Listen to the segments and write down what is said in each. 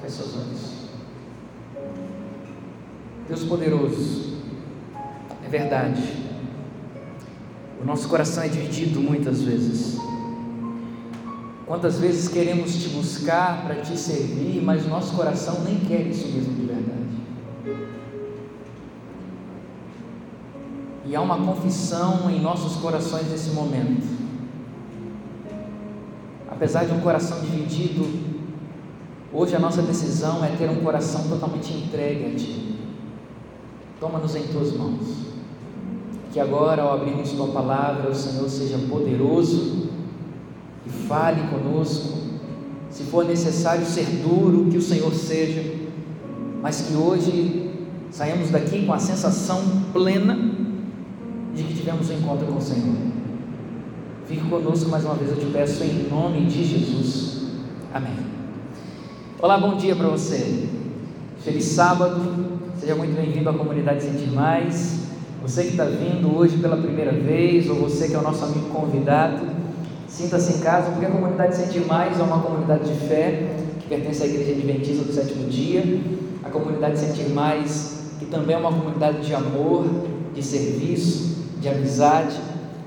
Feche seus olhos. Deus poderoso, é verdade. O nosso coração é dividido muitas vezes. Quantas vezes queremos te buscar para te servir, mas o nosso coração nem quer isso mesmo de verdade. E há uma confissão em nossos corações nesse momento. Apesar de um coração dividido, hoje a nossa decisão é ter um coração totalmente entregue a Ti. Toma-nos em Tuas mãos. Que agora, ao abrirmos Tua palavra, o Senhor seja poderoso e fale conosco. Se for necessário ser duro, que o Senhor seja, mas que hoje saímos daqui com a sensação plena de que tivemos um encontro com o Senhor. Fique conosco mais uma vez, eu te peço em nome de Jesus. Amém. Olá, bom dia para você. Feliz sábado. Seja muito bem-vindo à comunidade Sentir Mais. Você que está vindo hoje pela primeira vez, ou você que é o nosso amigo convidado, Sinta-se em casa, porque a comunidade Sentir Mais é uma comunidade de fé que pertence à Igreja Adventista do Sétimo Dia. A comunidade Sentir Mais, que também é uma comunidade de amor, de serviço, de amizade.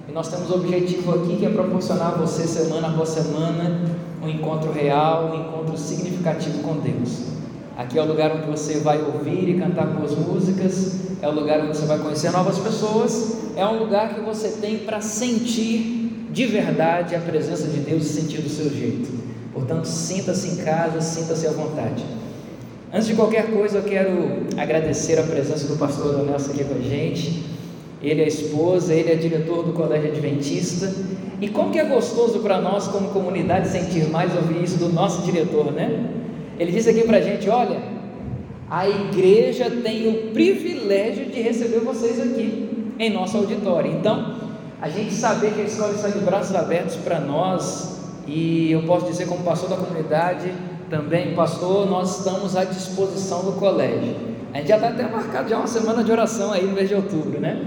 E nós temos o objetivo aqui que é proporcionar a você, semana após semana, um encontro real, um encontro significativo com Deus. Aqui é o lugar onde você vai ouvir e cantar boas músicas, é o lugar onde você vai conhecer novas pessoas, é um lugar que você tem para sentir de verdade a presença de Deus e sentir do seu jeito. Portanto, sinta-se em casa, sinta-se à vontade. Antes de qualquer coisa, eu quero agradecer a presença do pastor Nelson aqui com a gente. Ele é esposa, ele é diretor do Colégio Adventista. E como que é gostoso para nós, como comunidade, sentir mais ouvir isso do nosso diretor, né? Ele disse aqui para a gente: olha, a igreja tem o privilégio de receber vocês aqui em nosso auditório. Então, a gente saber que a escola está de braços abertos para nós, e eu posso dizer, como pastor da comunidade, também, pastor, nós estamos à disposição do colégio. A gente já está até marcado já uma semana de oração aí no mês de outubro, né?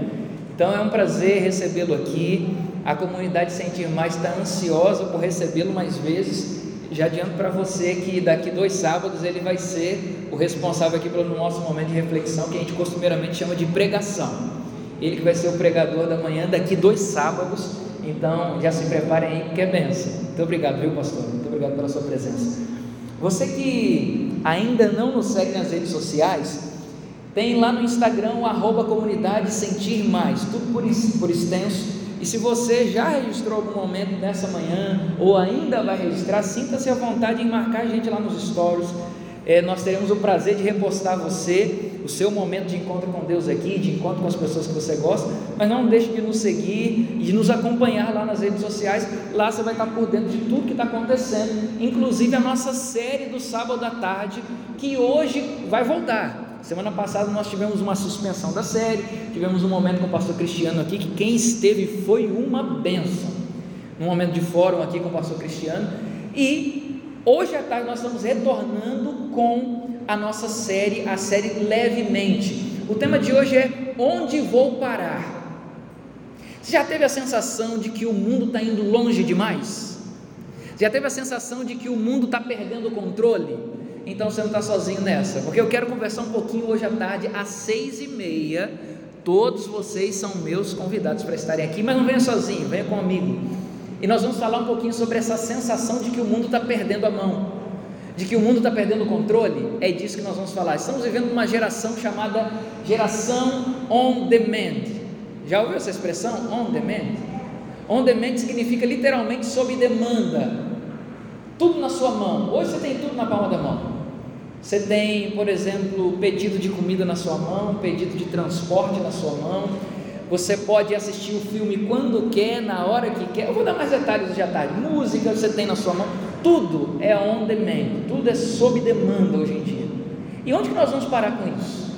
Então é um prazer recebê-lo aqui. A comunidade Sentir Mais está ansiosa por recebê-lo mais vezes. Já adianto para você que daqui dois sábados ele vai ser o responsável aqui pelo nosso momento de reflexão, que a gente costumeiramente chama de pregação. Ele que vai ser o pregador da manhã daqui dois sábados. Então já se preparem aí, que é benção. Muito obrigado, viu, pastor? Muito obrigado pela sua presença. Você que ainda não nos segue nas redes sociais, tem lá no Instagram o arroba comunidade sentir mais, tudo por, por extenso. E se você já registrou algum momento nessa manhã, ou ainda vai registrar, sinta-se à vontade em marcar a gente lá nos stories, é, nós teremos o prazer de repostar você, o seu momento de encontro com Deus aqui, de encontro com as pessoas que você gosta, mas não deixe de nos seguir e de nos acompanhar lá nas redes sociais, lá você vai estar por dentro de tudo que está acontecendo, inclusive a nossa série do sábado à tarde, que hoje vai voltar. Semana passada nós tivemos uma suspensão da série, tivemos um momento com o pastor Cristiano aqui, que quem esteve foi uma benção. Um momento de fórum aqui com o pastor Cristiano, e Hoje à tarde nós estamos retornando com a nossa série, a série Levemente. O tema de hoje é Onde vou parar? Você já teve a sensação de que o mundo está indo longe demais? Já teve a sensação de que o mundo está perdendo o controle? Então você não está sozinho nessa, porque eu quero conversar um pouquinho hoje à tarde, às seis e meia. Todos vocês são meus convidados para estarem aqui, mas não venha sozinho, venha comigo e nós vamos falar um pouquinho sobre essa sensação de que o mundo está perdendo a mão, de que o mundo está perdendo o controle. É disso que nós vamos falar. Estamos vivendo uma geração chamada geração on demand. Já ouviu essa expressão? On demand? On demand significa literalmente sob demanda. Tudo na sua mão. Hoje você tem tudo na palma da mão. Você tem, por exemplo, pedido de comida na sua mão, pedido de transporte na sua mão, você pode assistir o filme quando quer, na hora que quer. Eu vou dar mais detalhes hoje à tarde. Música você tem na sua mão. Tudo é on demand. Tudo é sob demanda hoje em dia. E onde que nós vamos parar com isso?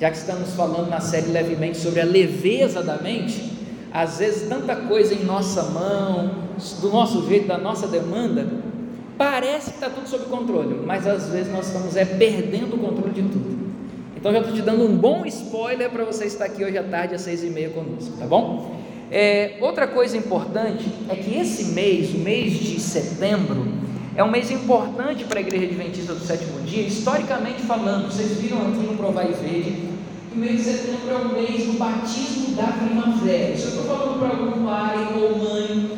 Já que estamos falando na série levemente sobre a leveza da mente, às vezes tanta coisa em nossa mão, do nosso jeito, da nossa demanda, parece que está tudo sob controle, mas às vezes nós estamos é perdendo o controle de tudo. Então já estou te dando um bom spoiler para você estar aqui hoje à tarde às seis e meia conosco, tá bom? É, outra coisa importante é que esse mês, o mês de setembro, É um mês importante para a Igreja Adventista do Sétimo Dia, historicamente falando. Vocês viram aqui no Provai Verde o mês de setembro é o mês do batismo da primavera. Isso eu estou falando para algum pai ou mãe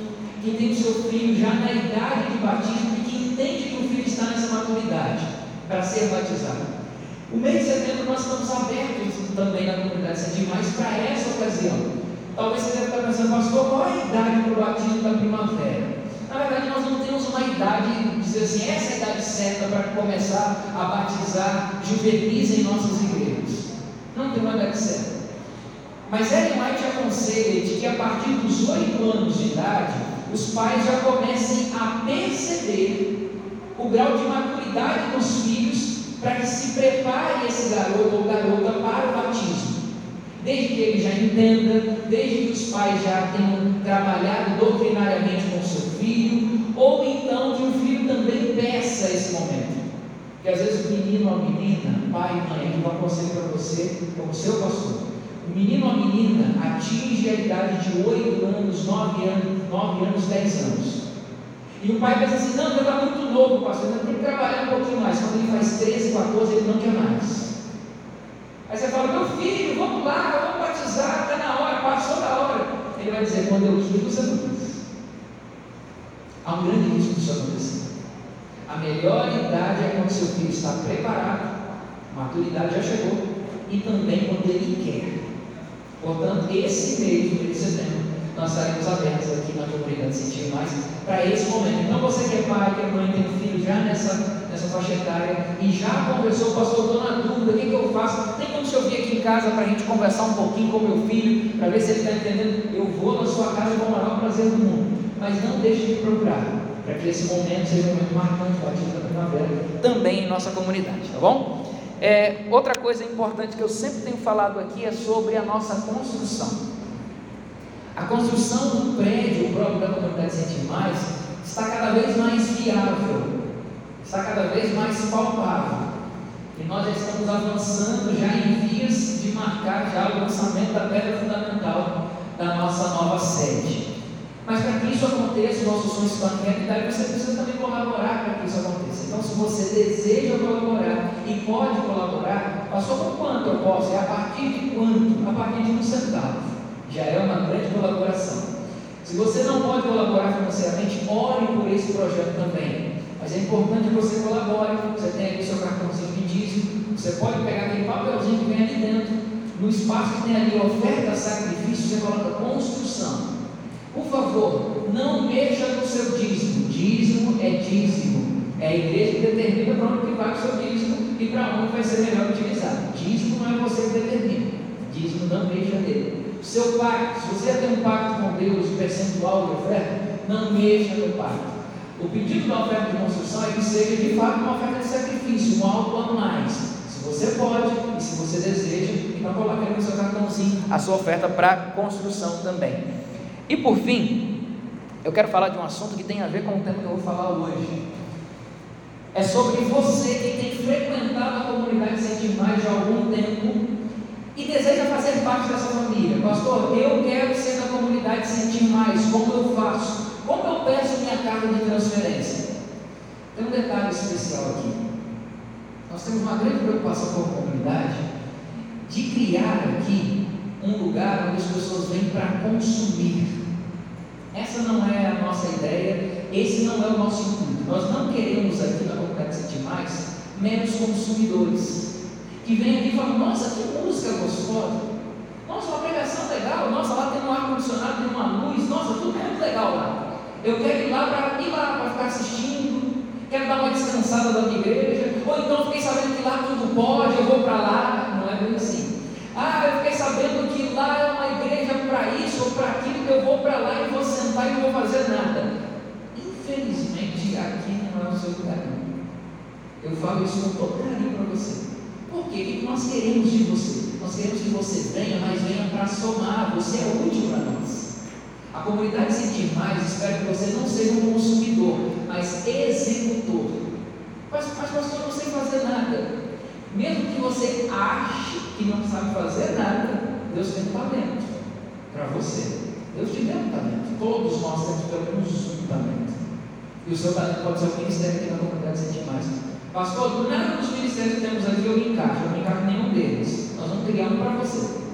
que tem seu filho já na idade de batismo e que entende que o filho está nessa maturidade para ser batizado. O mês de setembro nós estamos abertos também na comunidade mais para essa ocasião. Talvez você deve estar pensando, pastor, qual é a idade para o batismo da primavera? Na verdade, nós não temos uma idade, dizer assim, essa é a idade certa para começar a batizar juvenis em nossas igrejas. Não tem uma idade certa. Mas Ellen White aconselha de que a partir dos oito anos de idade, os pais já comecem a perceber o grau de maturidade dos filhos para que se prepare esse garoto ou garota para o batismo. Desde que ele já entenda, desde que os pais já tenham trabalhado doutrinariamente com seu filho, ou então que o filho também peça esse momento. Porque às vezes o menino ou a menina, pai mãe, eu aconselho para você, como seu pastor. O menino ou a menina atinge a idade de 8 anos, 9 anos, 9 anos, 10 anos. E o pai pensa assim, não, ele está muito novo, pastor, ainda tem que trabalhar um pouquinho mais. Quando ele faz 13, 14, ele não quer mais. Aí você fala, meu filho, vamos lá, vamos batizar, está na hora, passou da hora. Ele vai dizer, quando eu quis, você não. Há um grande risco disso acontecer. A melhor idade é quando seu filho está preparado, maturidade já chegou, e também quando ele quer. Portanto, esse mês, mês de setembro, nós estaremos abertos aqui na comunidade Sentir Mais para esse momento. Então, você que é pai, que é mãe, tem um filho já nessa nessa faixa etária e já conversou, pastor, estou na dúvida, o que, que eu faço? Tem como se eu vir aqui em casa para a gente conversar um pouquinho com meu filho, para ver se ele está entendendo? Eu vou na sua casa com o maior prazer do mundo, mas não deixe de procurar, para que esse momento seja um momento marcante, batismo da primavera, também em nossa comunidade, tá bom? É, outra coisa importante que eu sempre tenho falado aqui é sobre a nossa construção. A construção do prédio, o próprio da comunidade Sentir Mais, está cada vez mais viável está cada vez mais palpável. E nós já estamos avançando já em vias de marcar já o lançamento da pedra fundamental da nossa nova sede. Mas para que isso aconteça, o nosso sonho se torne realidade, você precisa também colaborar para que isso aconteça. Então, se você deseja colaborar e pode colaborar, passou por quanto eu posso? É a partir de quanto? A partir de um centavo. Já é uma grande colaboração. Se você não pode colaborar financeiramente, ore por esse projeto também. Mas é importante que você colabore. Você tem aqui seu cartãozinho de dízimo. Você pode pegar aquele papelzinho que vem ali dentro. No espaço que tem ali oferta, sacrifício, você coloca construção. Por favor, não mexa no seu dízimo. Dízimo é dízimo. É a igreja que determina para onde que vai o seu dízimo e para onde vai ser melhor utilizado. Dízimo não é você que determina. Dízimo não mexa nele. Seu pacto, se você tem um pacto com Deus, percentual de oferta, não mexa no pacto. O pedido da oferta de construção é que seja de fato uma oferta de sacrifício, um algo a mais. Se você pode e se você deseja, então coloque no seu cartãozinho a sua oferta para construção também. E por fim, eu quero falar de um assunto que tem a ver com o tema que eu vou falar hoje. É sobre você que tem frequentado a comunidade Sentir Mais há algum tempo e deseja fazer parte dessa família. Pastor, eu quero ser da comunidade Sentir Mais, como eu faço? Como eu peço minha carta de transferência? Tem um detalhe especial aqui. Nós temos uma grande preocupação com a comunidade de criar aqui um lugar onde as pessoas vêm para consumir. Essa não é a nossa ideia, esse não é o nosso intuito. Nós não queremos aqui na comunidade Sentir Mais meros consumidores que vêm aqui e falam: Nossa, que música gostosa! Nossa, uma pregação legal! Nossa, lá tem um ar-condicionado, tem uma luz, nossa, tudo muito legal lá. Eu quero ir lá para ir lá para ficar assistindo, quero dar uma descansada da igreja, ou então fiquei sabendo que lá tudo pode, eu vou para lá, não é bem assim. Ah, eu fiquei sabendo que lá é uma igreja para isso ou para aquilo, que eu vou para lá e vou sentar e não vou fazer nada. Infelizmente, aqui não é o seu lugar. Eu falo isso com todo carinho para você. Por quê? O que nós queremos de você? Nós queremos que você venha, mas venha para somar. Você é útil para nós. A comunidade sentir mais, espera que você não seja um consumidor, mas executor. Mas, mas pastor, eu não sei fazer nada. Mesmo que você ache que não sabe fazer nada, Deus tem um talento para você. Deus te deu um talento. Todos nós temos pelo menos um talento. E o seu talento pode ser o ministério aqui na comunidade Sentir Mais. Pastor, nada dos ministérios que temos aqui eu me encaixo, eu não encaixo nenhum deles. Nós vamos criar um para você.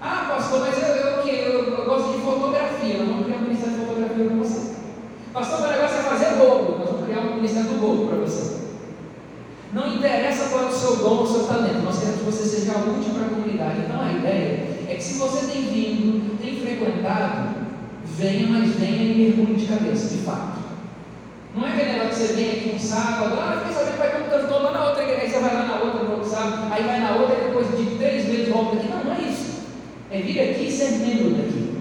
Ah, pastor, mas eu, eu, eu, eu, eu gosto de fotografia, nós vamos criar um ministério de fotografia para você. Pastor, meu negócio é fazer bolo, nós vamos criar um ministério do bolo para você. Não interessa qual é o seu dom, o seu talento, nós queremos que você seja útil para a comunidade. Então a ideia é que se você tem vindo, tem frequentado, venha, mas venha e mergulhe de cabeça, de fato. Não é aquele negócio que você vem aqui um sábado, ah, fiquei sabendo que vai ter um cantor lá na outra aí você vai lá na outra no outro sábado, aí vai na outra e depois de três meses volta aqui. Não, não é isso. É vir aqui e ser membro daqui.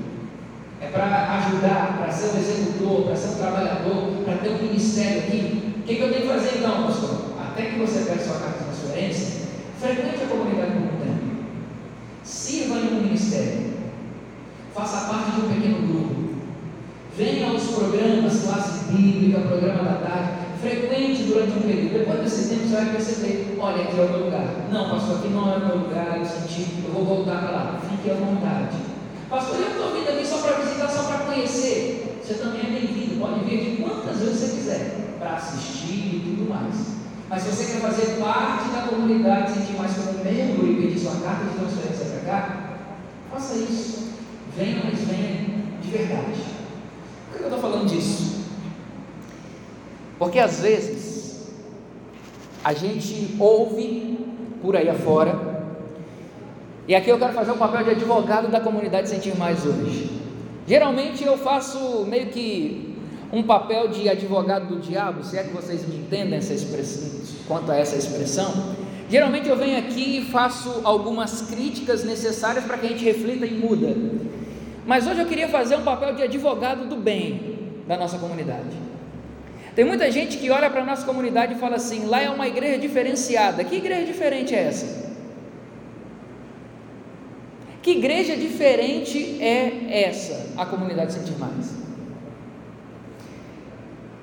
É para ajudar, para ser um executor, para ser um trabalhador, para ter um ministério aqui. O que, que eu tenho que fazer então, pastor? Até que você pegue sua carta de transferência, frequente a comunidade por um tempo. Sirva em um ministério. Faça parte de um pequeno grupo. Venha aos programas, classe bíblica, programa da tarde. Frequente durante um período. Depois desse tempo você vai perceber: olha, aqui é o meu lugar. Não, pastor, aqui não é o meu lugar. Eu senti, eu vou voltar para lá. Fique à vontade. Pastor, eu estou vindo aqui só para visitar, só para conhecer. Você também é bem-vindo. Pode vir aqui quantas vezes você quiser para assistir e tudo mais. Mas se você quer fazer parte da comunidade, sentir mais como membro e pedir sua carta de transferência para cá, faça isso. Venha, mas venha de verdade. Por que eu estou falando disso? Porque às vezes a gente ouve por aí afora, e aqui eu quero fazer o papel de advogado da comunidade Sentir Mais hoje. Geralmente eu faço meio que um papel de advogado do diabo, se é que vocês me entendem essa expressão, quanto a essa expressão. Geralmente eu venho aqui e faço algumas críticas necessárias para que a gente reflita e muda. Mas hoje eu queria fazer um papel de advogado do bem da nossa comunidade. Tem muita gente que olha para a nossa comunidade e fala assim: lá é uma igreja diferenciada. Que igreja diferente é essa? Que igreja diferente é essa, a comunidade Sentir Mais?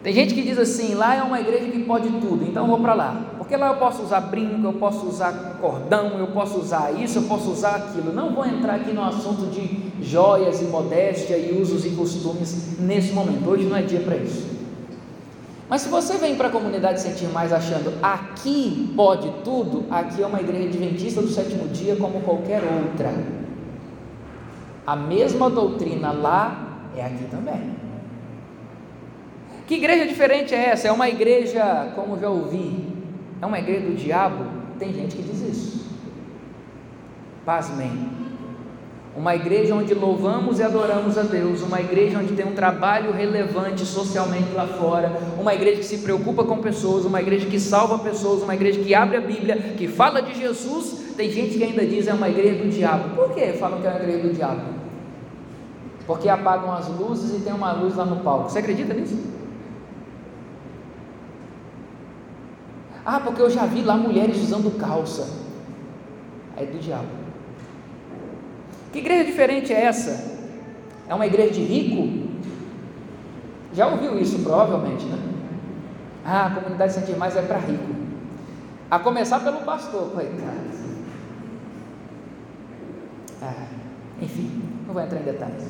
Tem gente que diz assim: lá é uma igreja que pode tudo, então eu vou para lá. Porque lá eu posso usar brinco, eu posso usar cordão, eu posso usar isso, eu posso usar aquilo. Não vou entrar aqui no assunto de joias e modéstia e usos e costumes nesse momento. Hoje não é dia para isso. Mas se você vem para a comunidade sentir mais achando aqui pode tudo, aqui é uma igreja adventista do sétimo dia como qualquer outra. A mesma doutrina lá é aqui também. Que igreja diferente é essa? É uma igreja, como já ouvi, é uma igreja do diabo? Tem gente que diz isso. Pasmem. Uma igreja onde louvamos e adoramos a Deus, uma igreja onde tem um trabalho relevante socialmente lá fora, uma igreja que se preocupa com pessoas, uma igreja que salva pessoas, uma igreja que abre a Bíblia, que fala de Jesus. Tem gente que ainda diz é uma igreja do diabo. Por que falam que é uma igreja do diabo? Porque apagam as luzes e tem uma luz lá no palco. Você acredita nisso? Ah, porque eu já vi lá mulheres usando calça. É do diabo. Que igreja diferente é essa? É uma igreja de rico? Já ouviu isso provavelmente, né? Ah, a comunidade sentir mais é para rico. A começar pelo pastor, coitado. Ah, enfim, não vou entrar em detalhes.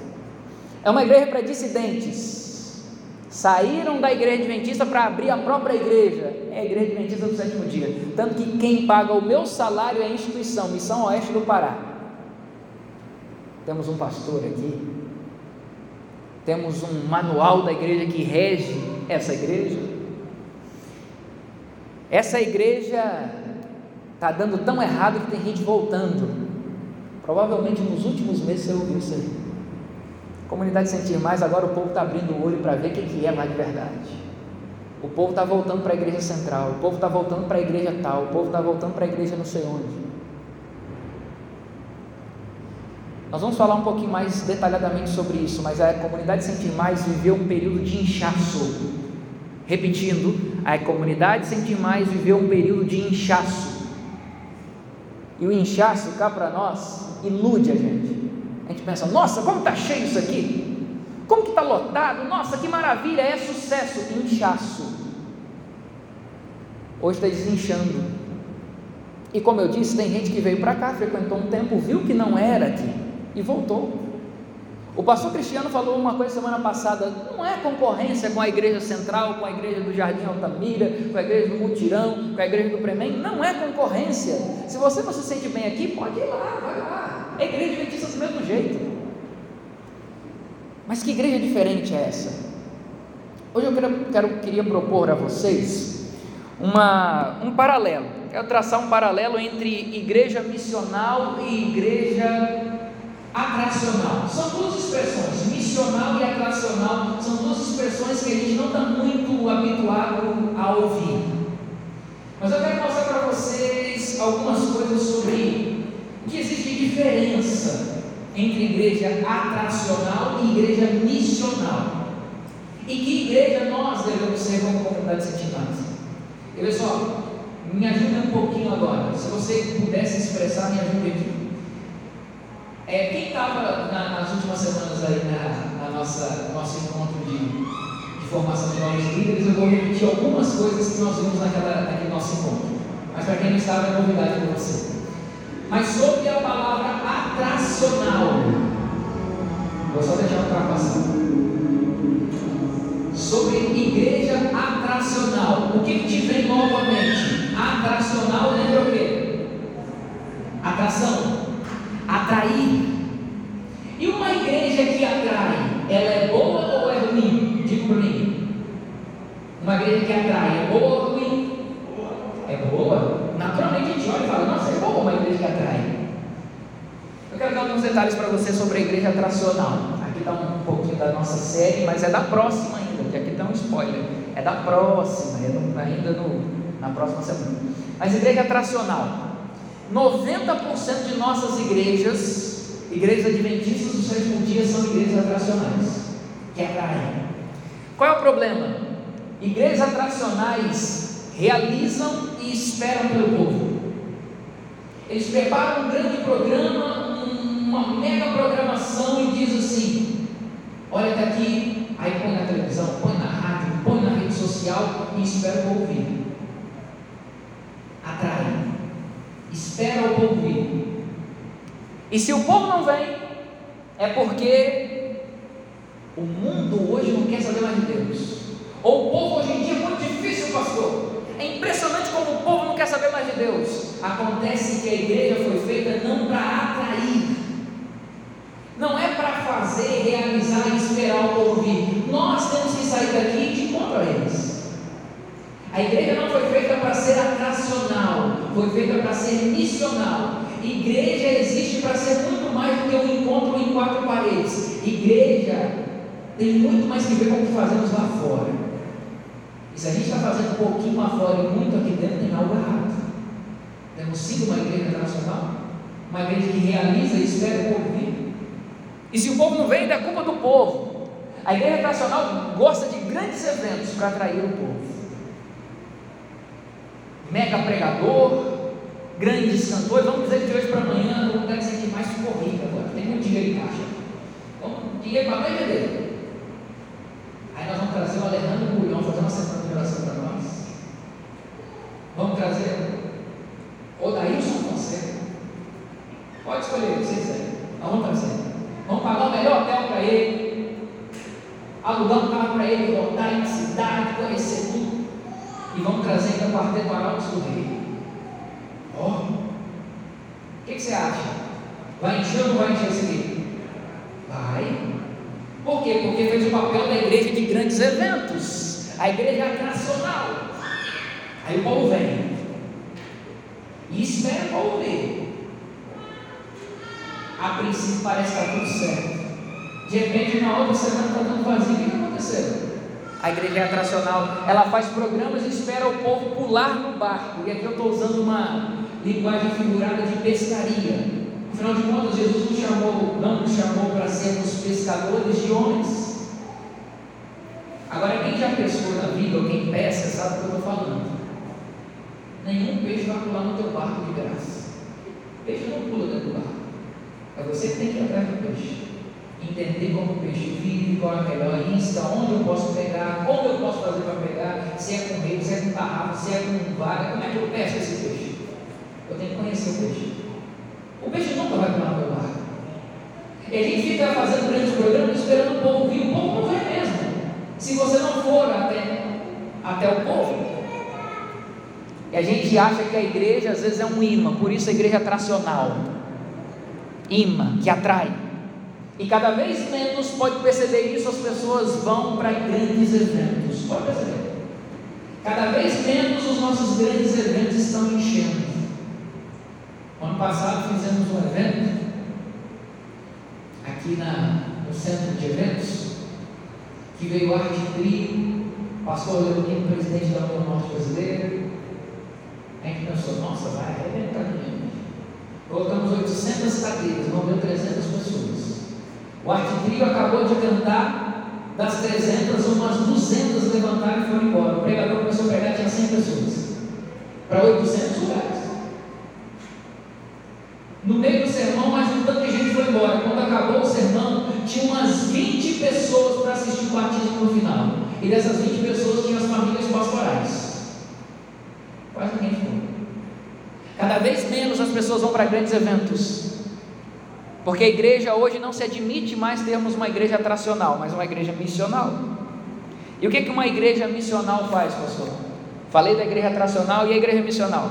É uma igreja para dissidentes Saíram da igreja adventista para abrir a própria igreja. É a igreja adventista do sétimo dia. Tanto que quem paga o meu salário é a instituição, Missão Oeste do Pará. Temos um pastor aqui. Temos um manual da igreja que rege essa igreja. Essa igreja está dando tão errado que tem gente voltando. Provavelmente nos últimos meses você ouviu isso aí. Comunidade Sentir Mais, agora o povo está abrindo o olho para ver o que, é mais de verdade. O povo está voltando para a igreja central, o povo está voltando para a igreja tal, o povo está voltando para a igreja não sei onde. Nós vamos falar um pouquinho mais detalhadamente sobre isso, mas a comunidade Sentir Mais viveu um período de inchaço. Repetindo, a comunidade Sentir Mais viveu um período de inchaço. E o inchaço cá para nós ilude a gente. A gente pensa, nossa, como está cheio isso aqui? Como que está lotado? Nossa, que maravilha, é sucesso. Inchaço. Hoje está desinchando. E como eu disse, tem gente que veio para cá, frequentou um tempo, viu que não era aqui e voltou. O pastor Cristiano falou uma coisa semana passada: não é concorrência com a igreja central, com a igreja do Jardim Altamira, com a igreja do Mutirão, com a igreja do Premem, não é concorrência. Se você não se sente bem aqui, pode ir lá, vai lá. É igreja adventista do mesmo jeito. Mas que igreja diferente é essa? Hoje eu quero, quero, queria propor a vocês uma, um paralelo. Quero traçar um paralelo entre igreja missional e igreja atracional. São duas expressões, missional e atracional, são duas expressões que a gente não está muito habituado a ouvir. Mas eu quero mostrar para vocês algumas coisas sobre que existe diferença entre igreja atracional e igreja missional. E que igreja nós devemos ser como comunidade santificada. Olha só, me ajuda um pouquinho agora. Se você pudesse expressar, me ajude aqui. É, quem estava na, nas últimas semanas aí na, na nossa nosso encontro de, de formação de novos líderes, eu vou repetir algumas coisas que nós vimos naquela, naquele nosso encontro. Mas para quem não estava, é novidade para você. Mas sobre a palavra atracional, vou só deixar ultrapassar. Sobre igreja atracional, o que, que te vem novamente? Atracional lembra o quê? Atração atrair. E uma igreja que atrai, ela é boa ou é ruim? Diga para mim. Uma igreja que atrai é boa ou ruim? É boa. Naturalmente a gente olha e fala, nossa, é boa uma igreja que atrai. Eu quero dar alguns detalhes para você sobre a igreja atracional. Aqui está um pouquinho da nossa série, mas é da próxima ainda, porque aqui está um spoiler. É da próxima, é no, ainda no, na próxima semana. Mas igreja atracional. 90% de nossas igrejas, igrejas adventistas do sétimo dia, são igrejas atracionais, que atraem. Qual é o problema? Igrejas atracionais realizam e esperam pelo povo. Eles preparam um grande programa, uma mega programação e diz assim: olha está aqui, aí põe na televisão, põe na rádio, põe na rede social e espera o povo vir. Atraem espera o povo vir. E se o povo não vem, é porque o mundo hoje não quer saber mais de Deus. Ou o povo hoje em dia é muito difícil, pastor. É impressionante como o povo não quer saber mais de Deus. Acontece que a igreja foi feita não para atrair, não é para fazer, realizar e esperar o povo. Nós temos que sair daqui de contra eles. A igreja não foi feita para ser atracional, foi feita para ser missional. Igreja existe para ser muito mais do que um encontro em quatro paredes. Igreja tem muito mais que ver com o que fazemos lá fora. E se a gente está fazendo um pouquinho lá fora e muito aqui dentro, tem algo errado. Temos sido uma igreja internacional, uma igreja que realiza e espera o povo. E se o povo não vem, é culpa do povo. A igreja internacional gosta de grandes eventos para atrair o povo mega pregador, grandes cantores. Vamos dizer que de hoje para amanhã o lugar sentir mais corrida agora. Tem muito dinheiro em caixa. Vamos, dinheiro para vender. Aí nós vamos trazer o Alejandro Bulhão fazer uma semana de oração para nós. Vamos trazer o Daílson Fonseca. Pode escolher que vocês quiserem. Nós vamos trazer. Vamos pagar o melhor hotel para ele. Alugar um carro para ele, rodar em cidade, conhecer tudo e vamos trazer ainda o quarteto Arautos do Rei. Ó, oh, o que, que, você acha? Vai encher ou não vai encher esse livro? Vai. Por quê? Porque fez o papel da igreja de grandes eventos. A igreja é atracional. Aí o povo vem. E espera o povo ver. A princípio parece que está tudo certo. De repente, na outra semana está tudo vazio. O que, aconteceu? A igreja é atracional, ela faz programas e espera o povo pular no barco. E aqui eu estou usando uma linguagem figurada de pescaria. Afinal de contas, Jesus nos chamou, não nos chamou para sermos pescadores de homens. Agora, quem já pescou na vida, ou quem pesca, sabe o que eu estou falando. Nenhum peixe vai pular no teu barco de graça. O peixe não pula dentro do barco. É você tem que atrás do peixe entender como o peixe vive, qual é a melhor isca, onde eu posso pegar, como eu posso fazer para pegar, se é com rede, se é com tarrafa, se é com vara, como é que eu pesco esse peixe? Eu tenho que conhecer o peixe. O peixe nunca vai pular no meu barco. E gente fica fazendo grandes programas esperando o povo vir, o povo não vem mesmo. Se você não for até, até o povo. E a gente acha que a igreja às vezes é um imã, por isso a igreja é tracional. Imã, que atrai. E cada vez menos pode perceber isso, as pessoas vão para grandes eventos. Pode perceber. Cada vez menos os nossos grandes eventos estão enchendo. Ano passado fizemos um evento aqui na, no centro de eventos que veio Arte Trio, pastor Leonino, presidente da União Norte Brasileira. A gente pensou, nossa, vai arrebentar mesmo. Colocamos 800 cadeiras, não deu 300 pessoas. O Arte Trio acabou de cantar, das 300, umas 200 levantaram e foram embora. O pregador começou a pregar, tinha 100 pessoas. Para 800 lugares. No meio do sermão, mais um tanto de gente foi embora. Quando acabou o sermão, tinha umas 20 pessoas para assistir o batismo no final. E dessas 20 pessoas tinham as famílias pastorais. Quase ninguém foi. Cada vez menos as pessoas vão para grandes eventos. Porque a igreja hoje não se admite mais termos uma igreja atracional, mas uma igreja missional. E o que, que uma igreja missional faz, pastor? Falei da igreja atracional e a igreja missional.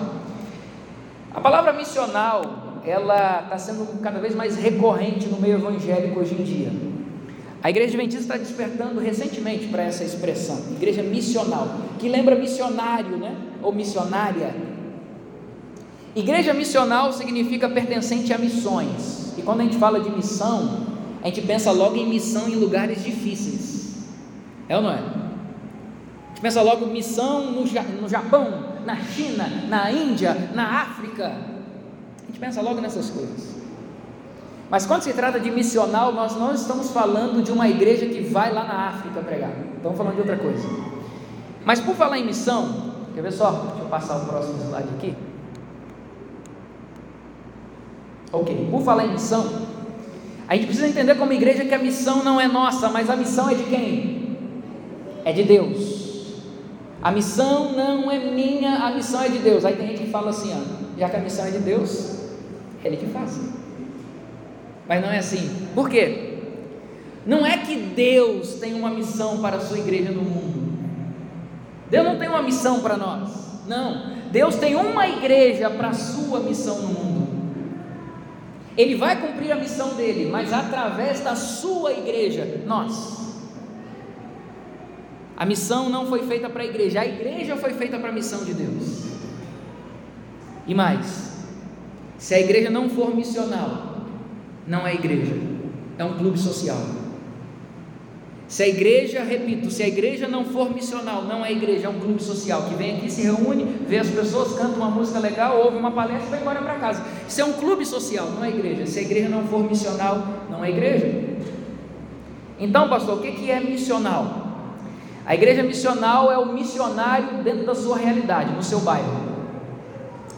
A palavra missional ela está sendo cada vez mais recorrente no meio evangélico hoje em dia. A igreja adventista está despertando recentemente para essa expressão, igreja missional, que lembra missionário, né? Ou missionária. Igreja missional significa pertencente a missões. E quando a gente fala de missão, a gente pensa logo em missão em lugares difíceis. É ou não é? A gente pensa logo missão no, no Japão, na China, na Índia, na África gente pensa logo nessas coisas. Mas quando se trata de missional, nós não estamos falando de uma igreja que vai lá na África pregar. Estamos falando de outra coisa. Mas por falar em missão, quer ver só? Deixa eu passar o próximo slide aqui. Ok, por falar em missão, a gente precisa entender como igreja que a missão não é nossa, mas a missão é de quem? É de Deus. A missão não é minha, a missão é de Deus. Aí tem gente que fala assim, ó, já que a missão é de Deus, ele que faz. Mas não é assim. Por quê? Não é que Deus tem uma missão para a sua igreja no mundo. Deus não tem uma missão para nós. Não. Deus tem uma igreja para a sua missão no mundo. Ele vai cumprir a missão dele, mas através da sua igreja, nós. A missão não foi feita para a igreja, a igreja foi feita para a missão de Deus. E mais, se a igreja não for missional, não é igreja, é um clube social. Se a igreja, repito, se a igreja não for missional, não é igreja, é um clube social que vem aqui, se reúne, vê as pessoas, canta uma música legal, ouve uma palestra e vai embora para casa. Isso é um clube social, não é igreja. Se a igreja não for missional, não é igreja. Então, pastor, o que é missional? A igreja missional é o missionário dentro da sua realidade, no seu bairro.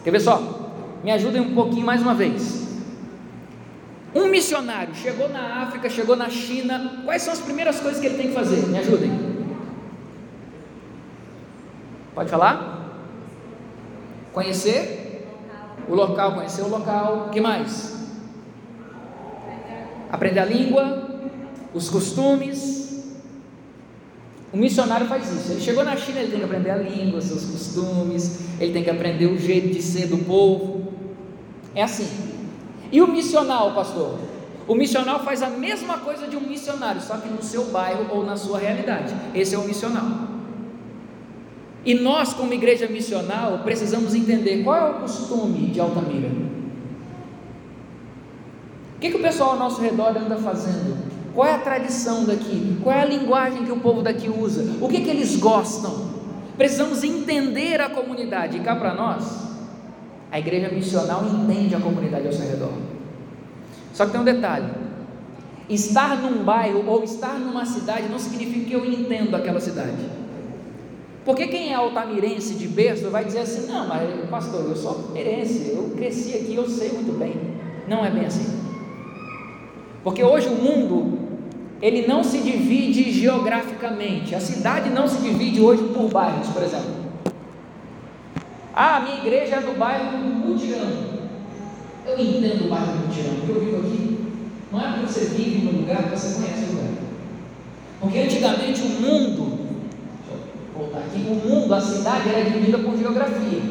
Quer ver só? Me ajudem um pouquinho mais uma vez. Um missionário chegou na África, chegou na China, quais são as primeiras coisas que ele tem que fazer? Me ajudem. Pode falar? Conhecer o local, conhecer o local. O que mais? Aprender a língua, os costumes. O missionário faz isso. Ele chegou na China, ele tem que aprender a língua, seus costumes, ele tem que aprender o jeito de ser do povo. É assim. E o missional, pastor? O missional faz a mesma coisa de um missionário, só que no seu bairro ou na sua realidade. Esse é o missional. E nós, como igreja missional, precisamos entender qual é o costume de Altamira. O que, que o pessoal ao nosso redor anda fazendo? Qual é a tradição daqui? Qual é a linguagem que o povo daqui usa? O que, que eles gostam? Precisamos entender a comunidade. E cá para nós, a igreja missional entende a comunidade ao seu redor. Só que tem um detalhe: estar num bairro ou estar numa cidade não significa que eu entendo aquela cidade. Porque quem é altamirense de berço vai dizer assim: não, mas pastor, eu sou altamirense, eu cresci aqui, eu sei muito bem. Não é bem assim. Porque hoje o mundo, ele não se divide geograficamente. A cidade não se divide hoje por bairros, por exemplo. Ah, minha igreja é do bairro do Mutirão. Eu entendo o bairro do Mutirão, porque eu vivo aqui. Não é porque você vive no lugar que você conhece o lugar. Porque antigamente o mundo, deixa eu voltar aqui, o mundo, a cidade era dividida por geografia.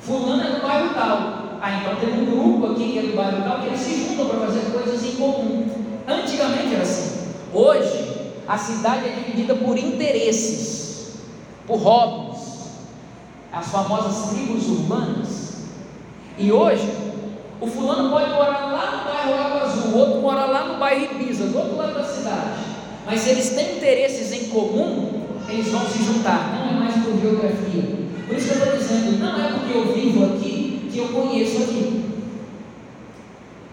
Fulano é do bairro tal. Ah, então tem um grupo aqui que é do bairro tal que eles se juntam para fazer coisas em comum. Antigamente era assim. Hoje, a cidade é dividida por interesses, por hobbies, as famosas tribos urbanas. E hoje, o fulano pode morar lá no bairro Lago Azul, o outro mora lá no bairro Ibiza, do outro lado da cidade. Mas se eles têm interesses em comum, eles vão se juntar, não é mais por geografia. Por isso que eu estou dizendo, não é porque eu vivo aqui que eu conheço aqui.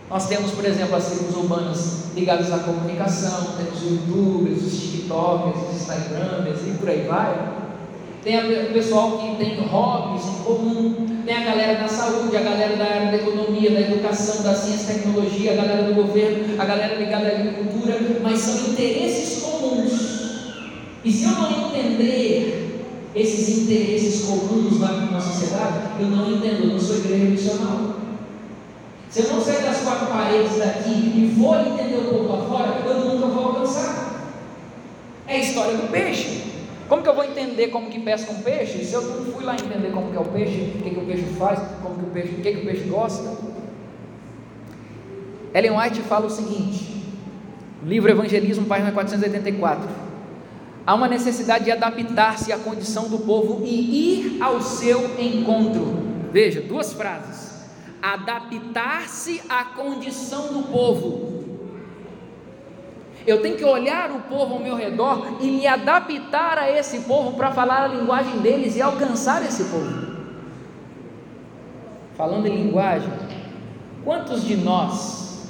Nós temos, por exemplo, as tribos urbanas ligadas à comunicação, temos os youtubers, os tiktokers, os instagramers e por aí vai. Tem o pessoal que tem hobbies em comum, tem a galera da saúde, a galera da área da economia, da educação, da ciência e tecnologia, a galera do governo, a galera ligada à agricultura, mas são interesses comuns. E se eu não entender esses interesses comuns na sociedade, eu não entendo, eu não sou igreja missional. Se eu não sair das quatro paredes daqui e for entender o povo lá fora, eu nunca vou alcançar. É a história do peixe. Como que eu vou entender como que pesca um peixe se eu não fui lá entender como que é o peixe, o que, que o peixe faz, como que o peixe, o que, que o peixe gosta? Ellen White fala o seguinte, livro Evangelismo, página 484. Há uma necessidade de adaptar-se à condição do povo e ir ao seu encontro. Veja, duas frases. Adaptar-se à condição do povo eu tenho que olhar o povo ao meu redor e me adaptar a esse povo para falar a linguagem deles e alcançar esse povo. Falando em linguagem, quantos de nós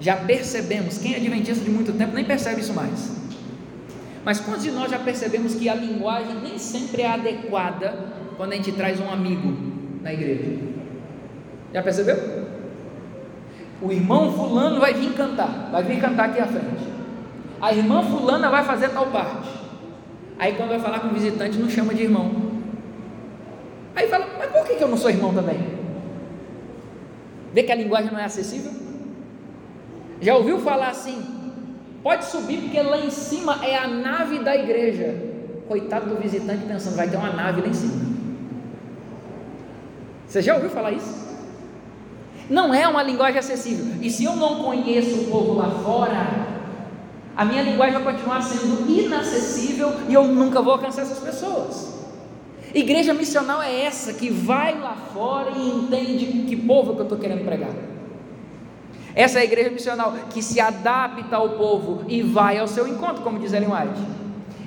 já percebemos, quem é adventista de muito tempo nem percebe isso mais, mas quantos de nós já percebemos que a linguagem nem sempre é adequada quando a gente traz um amigo na igreja? Já percebeu? O irmão fulano vai vir cantar, vai vir cantar aqui à frente. A irmã fulana vai fazer tal parte. Aí quando vai falar com o visitante, não chama de irmão. Aí fala, mas por que eu não sou irmão também? Vê que a linguagem não é acessível? Já ouviu falar assim? Pode subir porque lá em cima é a nave da igreja. Coitado do visitante pensando, vai ter uma nave lá em cima. Você já ouviu falar isso? Não é uma linguagem acessível. E se eu não conheço o povo lá fora, a minha linguagem vai continuar sendo inacessível e eu nunca vou alcançar essas pessoas. Igreja missional é essa que vai lá fora e entende que povo que eu estou querendo pregar. Essa é a igreja missional que se adapta ao povo e vai ao seu encontro, como diz Ellen White.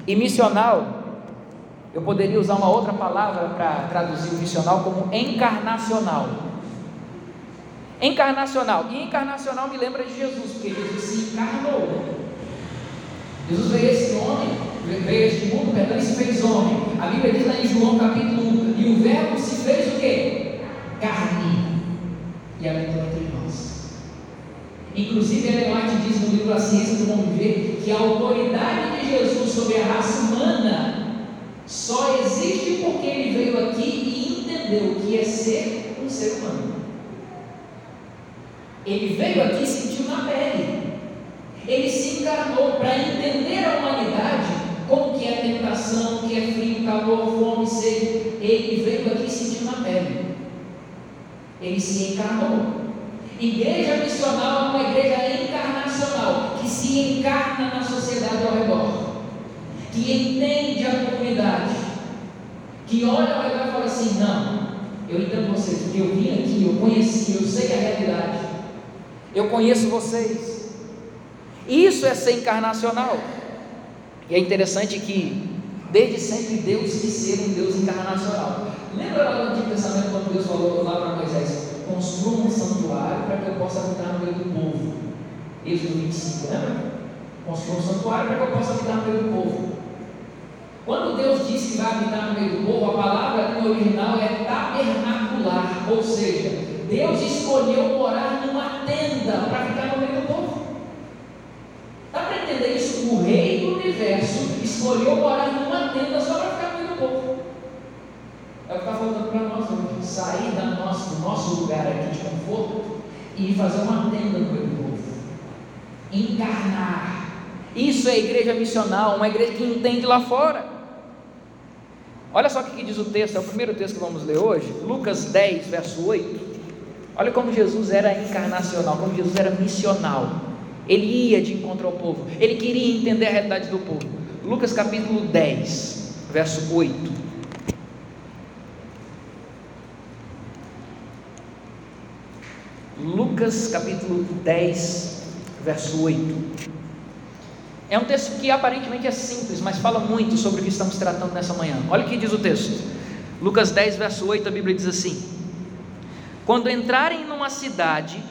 E missional, eu poderia usar uma outra palavra para traduzir o missional como encarnacional. Encarnacional. E encarnacional me lembra de Jesus, porque Jesus se encarnou. Jesus veio esse homem, veio este mundo, perdão, e se fez homem. A Bíblia diz lá em João capítulo 1, e o verbo se fez o quê? Carne. E habitou entre nós. Inclusive, Ellen White diz no livro A Ciência do Bom Viver que a autoridade de Jesus sobre a raça humana só existe porque ele veio aqui e entendeu o que é ser um ser humano. Ele veio aqui e sentiu na pele. Ele se encarnou para entender a humanidade, como que é tentação, que é frio, calor, fome, sede. Ele veio aqui e sentiu na pele. Ele se encarnou. Igreja missional é uma igreja encarnacional, que se encarna na sociedade ao redor, que entende a comunidade, que olha ao redor e fala assim: não, eu entendo vocês, porque eu vim aqui, eu conheci, eu sei a realidade eu conheço vocês. Isso é ser encarnacional. E é interessante que, desde sempre, Deus quis ser um Deus encarnacional. Lembra lá no Antigo Testamento quando Deus falou lá para Moisés: construa um santuário para que eu possa habitar no meio do povo. Êxodo 25, lembra? Construa um santuário para que eu possa habitar no meio do povo. Quando Deus diz que vai habitar no meio do povo, a palavra no original é tabernacular, ou seja, Deus escolheu morar numa tenda para ficar no meio do povo. Dá para entender isso? O rei do universo escolheu morar numa tenda só para ficar no meio do povo. É o que está faltando para nós hoje. Sair da nossa, do nosso lugar aqui de conforto e fazer uma tenda no meio do povo. encarnar. Isso é igreja missional, uma igreja que entende lá fora. Olha só o que diz o texto, é o primeiro texto que vamos ler hoje, Lucas 10, verso 8. Olha como Jesus era encarnacional, como Jesus era missional. Ele ia de encontro ao povo, ele queria entender a realidade do povo. Lucas capítulo 10, verso 8. Lucas capítulo 10, verso 8. É um texto que aparentemente é simples, mas fala muito sobre o que estamos tratando nessa manhã. Olha o que diz o texto. Lucas 10, verso 8, a Bíblia diz assim: Quando entrarem numa cidade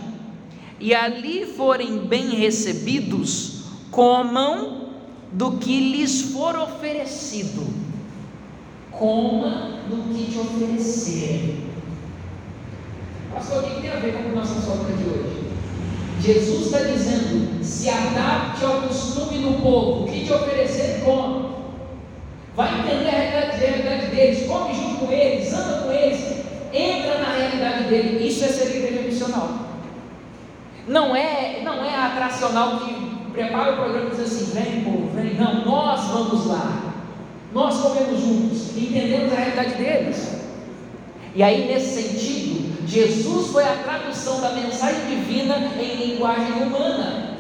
e ali forem bem recebidos, comam do que lhes for oferecido. Coma do que te oferecerem. Pastor, o que tem a ver com a nossa sogra de hoje? Jesus está dizendo: se adapte ao costume do povo, o que te oferecer, come. Vai entender a a realidade deles, come junto com eles, anda com eles, entra na realidade deles. Isso é ser igreja missional. Não é, não é a atracional que prepara o programa e diz assim: vem, povo, vem. Não, nós vamos lá. Nós comemos juntos, entendemos a realidade deles. E aí, nesse sentido, Jesus foi a tradução da mensagem divina em linguagem humana.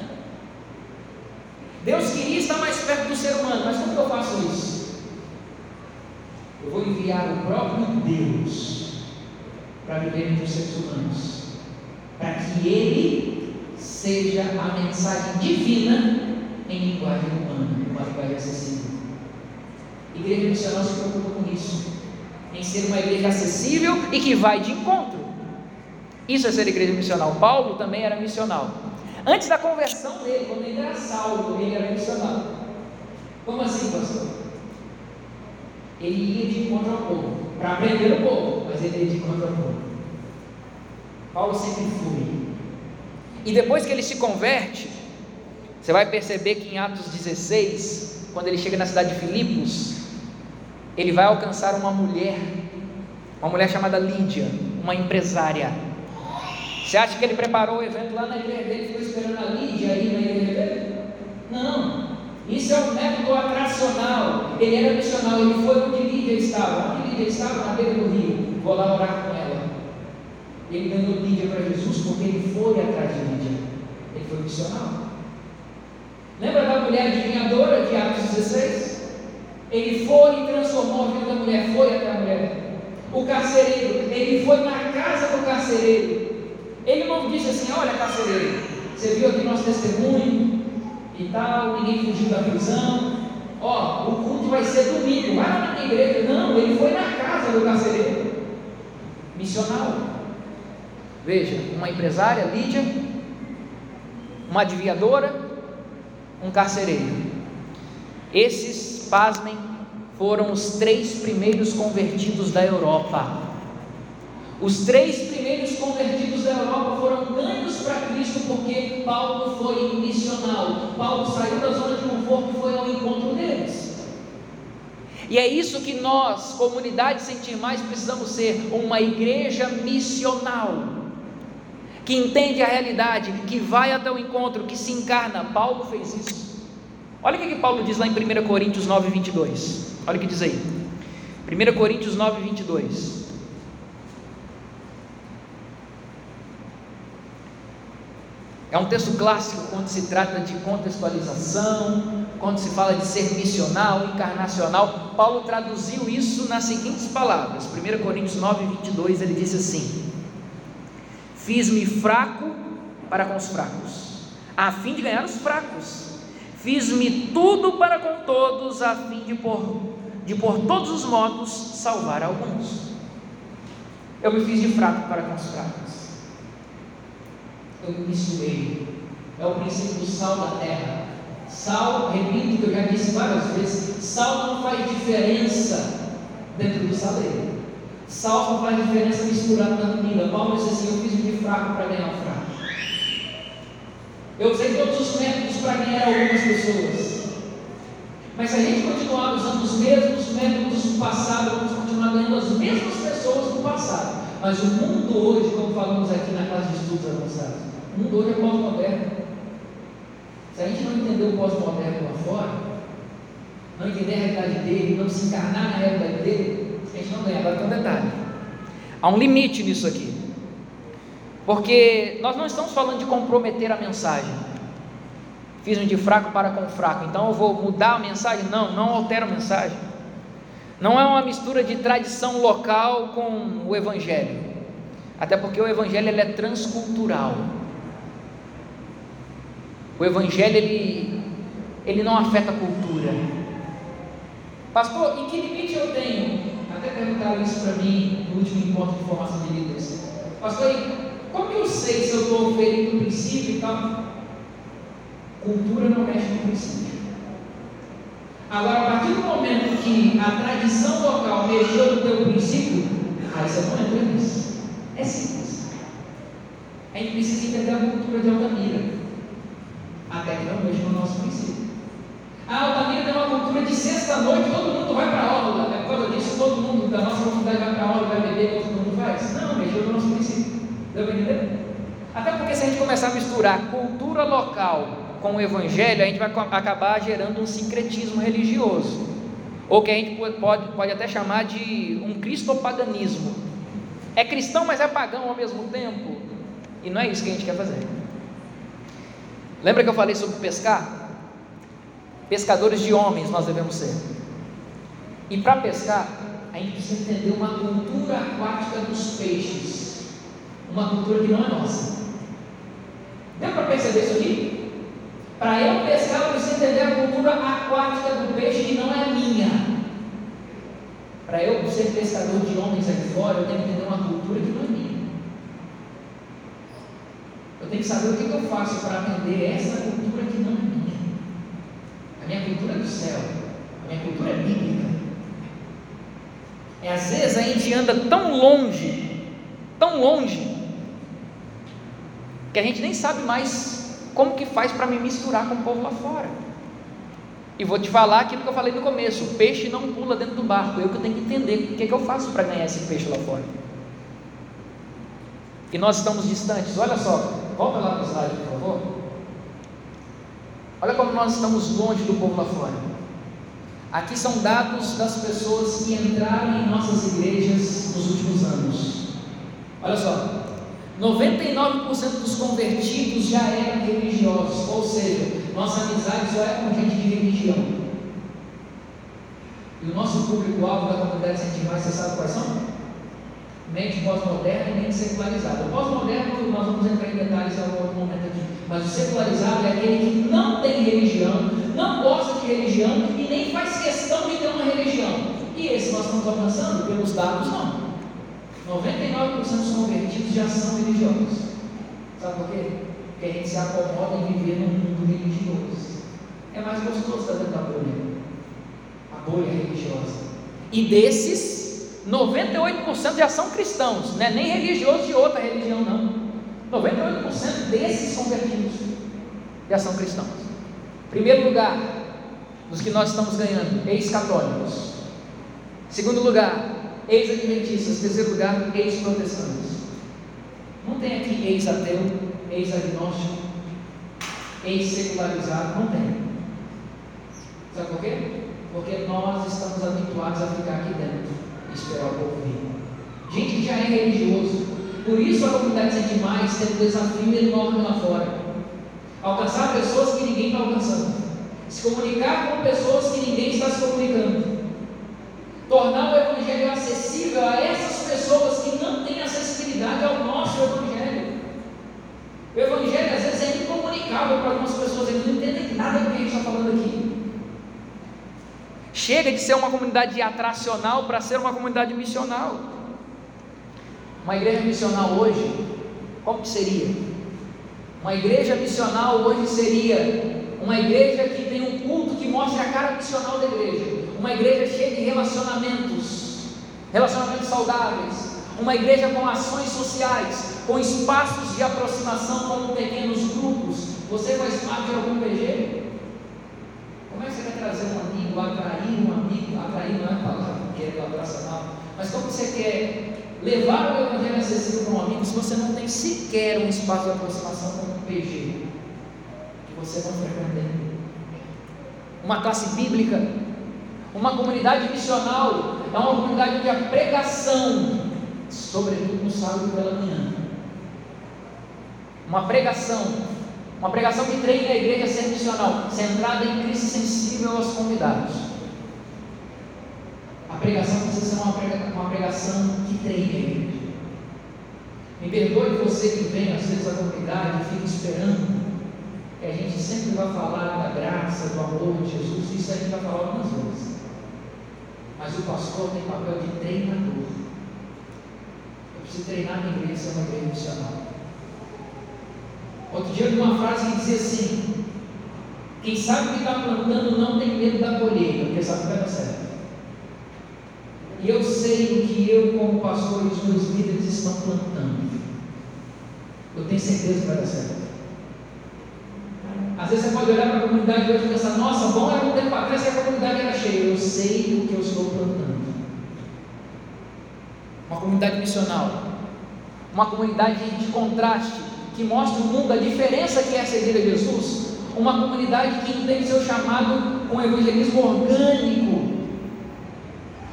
Deus queria estar mais perto do ser humano, mas como que eu faço isso? Eu vou enviar o próprio Deus para viver entre os seres humanos, para que Ele seja a mensagem divina em linguagem humana, uma linguagem acessível. Igreja missional se preocupa com isso em ser uma igreja acessível e que vai de encontro. Isso é ser igreja missional. Paulo também era missional. Antes da conversão dele, quando ele era salvo, ele era missional. Como assim, pastor? Ele ia de encontro ao povo, para aprender o povo, mas ele ia de povo. Paulo sempre foi. E depois que ele se converte, você vai perceber que em Atos 16, quando ele chega na cidade de Filipos, ele vai alcançar uma mulher, uma mulher chamada Lídia, uma empresária. Você acha que ele preparou o evento lá na igreja dele, ficou esperando a Lídia aí na igreja? Não, isso é um método atracional. Ele era missional, ele foi onde Lídia estava. Onde Lídia estava? Na beira do rio. Vou lá orar com ela. Ele ganhou Lídia para Jesus porque ele foi atrás de Lídia. Ele foi missional. Lembra da mulher adivinhadora de Atos 16? Ele foi e transformou a vida da mulher, foi até a mulher. O carcereiro, ele foi na casa do carcereiro. Ele não disse assim: Olha, carcereiro, você viu aqui nosso testemunho e tal, ninguém fugiu da prisão. Ó, o culto vai ser domingo, vai lá na igreja. Não, ele foi na casa do carcereiro. Missional. Veja, uma empresária, Lídia, uma adivinhadora, um carcereiro. Esses, pasmem, foram os três primeiros convertidos da Europa. Os três primeiros convertidos da Europa foram ganhos para Cristo porque Paulo foi missional. Paulo saiu da zona de conforto e foi ao encontro deles. E é isso que nós, comunidade Sentir Mais, precisamos ser: uma igreja missional, que entende a realidade, que vai até o encontro, que se encarna. Paulo fez isso. Olha o que, Paulo diz lá em 1 Coríntios 9, 22. Olha o que diz aí. 1 Coríntios 9, 22. É um texto clássico quando se trata de contextualização, quando se fala de ser missional, encarnacional. Paulo traduziu isso nas seguintes palavras. 1 Coríntios 9, 22, ele disse assim: Fiz-me fraco para com os fracos, a fim de ganhar os fracos. Fiz-me tudo para com todos, a fim de por, de por todos os modos salvar alguns. Eu me fiz de fraco para com os fracos. Eu me misturei. É o princípio do sal da terra. Sal, repito que eu já disse várias vezes, sal não faz diferença dentro do saleiro. Sal não faz diferença misturado na comida. Paulo disse assim: Eu fiz de fraco para ganhar o fraco. Eu usei todos os métodos para ganhar algumas pessoas. Mas se a gente continuar usando os mesmos métodos do passado, vamos continuar ganhando as mesmas pessoas do passado. Mas o mundo hoje, como falamos aqui na classe de estudos avançados, o mundo hoje é pós-moderno. Se a gente não entender o pós-moderno lá fora, não entender a realidade dele, não se encarnar na realidade dele, a gente não ganha. Agora tem um detalhe: há um limite nisso aqui. Porque nós não estamos falando de comprometer a mensagem. Fiz um de fraco para com fraco, então eu vou mudar a mensagem? Não, não altero a mensagem. Não é uma mistura de tradição local com o evangelho. Até porque o evangelho é transcultural. O evangelho ele, ele não afeta a cultura. Pastor, em que limite eu tenho? Até perguntaram isso para mim no último encontro de formação de líderes. Pastor, como que eu sei se eu estou ferindo o princípio e tal? Cultura não mexe com princípio. Agora, a partir do momento que a tradição local mexeu no teu princípio, aí você não entra nisso. É simples. A gente precisa entender a cultura de Altamira até que não mexa no nosso princípio. A Altamira tem uma cultura de sexta-noite, todo mundo vai para a aula. Né? Por causa disso, todo mundo da nossa comunidade vai para a aula, vai beber, todo mundo faz. Não, mexeu no nosso princípio. Deu para entender? Até porque se a gente começar a misturar cultura local com o evangelho, a gente vai acabar gerando um sincretismo religioso. Ou que a gente pode, pode até chamar de um cristopaganismo. É cristão, mas é pagão ao mesmo tempo. E não é isso que a gente quer fazer. Lembra que eu falei sobre pescar? Pescadores de homens nós devemos ser. E para pescar, a gente precisa entender uma cultura aquática dos peixes. Uma cultura que não é nossa. Deu para perceber isso aqui? Para eu pescar, eu preciso entender a cultura aquática do peixe que não é minha. Para eu ser pescador de homens aqui fora, eu tenho que entender uma cultura que não é minha. Eu tenho que saber o que, eu faço para aprender essa cultura que não é minha. A minha cultura é do céu. A minha cultura é bíblica. E às vezes a gente anda tão longe, tão longe, que a gente nem sabe mais como que faz para me misturar com o povo lá fora. E vou te falar aquilo que eu falei no começo: o peixe não pula dentro do barco. Eu que tenho que entender o que, que eu faço para ganhar esse peixe lá fora. E nós estamos distantes. Olha só, volta lá para o slide, por favor. Olha como nós estamos longe do povo lá fora. Aqui são dados das pessoas que entraram em nossas igrejas nos últimos anos. Olha só, 99% dos convertidos já eram religiosos, ou seja, nossa amizade só é com gente de religião. E o nosso público-alvo da comunidade Sentimais, você sabe quais são? Mente pós-moderna e mente secularizada. O pós-moderno, nós vamos entrar em detalhes em algum momento aqui, mas o secularizado é aquele que não tem religião, não gosta de religião e nem faz questão de ter uma religião. E esse nós estamos alcançando pelos dados, não. 99% dos convertidos já são religiosos. Sabe por quê? Porque a gente se acomoda em viver num mundo religioso. É mais gostoso estar dentro da bolha. A bolha religiosa. E desses, 98% já são cristãos, não é nem religiosos de outra religião, não. 98% desses convertidos já são cristãos. Primeiro lugar, dos que nós estamos ganhando, ex-católicos. Segundo lugar, ex-adventistas. Terceiro lugar, ex-protestantes. Não tem aqui ex-ateu, ex-agnóstico, ex-secularizado, não tem. Sabe por quê? Porque nós estamos habituados a ficar aqui dentro esperar o povo vir. Gente que já é religioso. Por isso a comunidade sente mais, tem um desafio enorme lá fora. Alcançar pessoas que ninguém está alcançando. Se comunicar com pessoas que ninguém está se comunicando. Tornar o Evangelho acessível a essas pessoas que não têm acessibilidade ao nosso Evangelho. O Evangelho às vezes é incomunicável para algumas pessoas, eles não entendem nada do que a gente está falando aqui. Chega de ser uma comunidade atracional para ser uma comunidade missional. Uma igreja missional hoje, como que seria? Uma igreja missional hoje seria uma igreja que tem um culto que mostre a cara missional da igreja. Uma igreja cheia de relacionamentos, relacionamentos saudáveis. Uma igreja com ações sociais, com espaços de aproximação como pequenos grupos. Você faz parte de algum PG? Como é que você vai trazer um amigo, atrair um amigo? Atrair não é palavra que é abraço mas como você quer levar o Evangelho acessível para um amigo se você não tem sequer um espaço de aproximação como um PG? Que você não frequenta. Uma classe bíblica, uma comunidade missional, é uma comunidade onde a pregação, sobretudo no sábado pela manhã, uma pregação, uma pregação que treine a igreja a ser missional, centrada em Cristo sensível aos convidados. A pregação precisa ser uma pregação que treine a igreja. Me perdoe você que vem às vezes à comunidade e fica esperando que a gente sempre vai falar da graça, do amor de Jesus, isso a gente vai falar algumas vezes. Mas o pastor tem papel de treinador. Eu preciso treinar minha igreja a ser uma igreja missional. Outro dia eu uma frase que dizia assim: Quem sabe o que está plantando não tem medo da colheita, porque sabe que vai dar certo. E eu sei que eu, como pastor, e os meus líderes estão plantando. Eu tenho certeza que vai dar certo. Às vezes você pode olhar para a comunidade hoje e pensar, nossa, bom era um tempo atrás que a comunidade era cheia. Eu sei o que eu estou plantando. Uma comunidade missional. Uma comunidade de contraste, que mostra o mundo a diferença que é seguir a Jesus. Uma comunidade que entende seu chamado com evangelismo orgânico,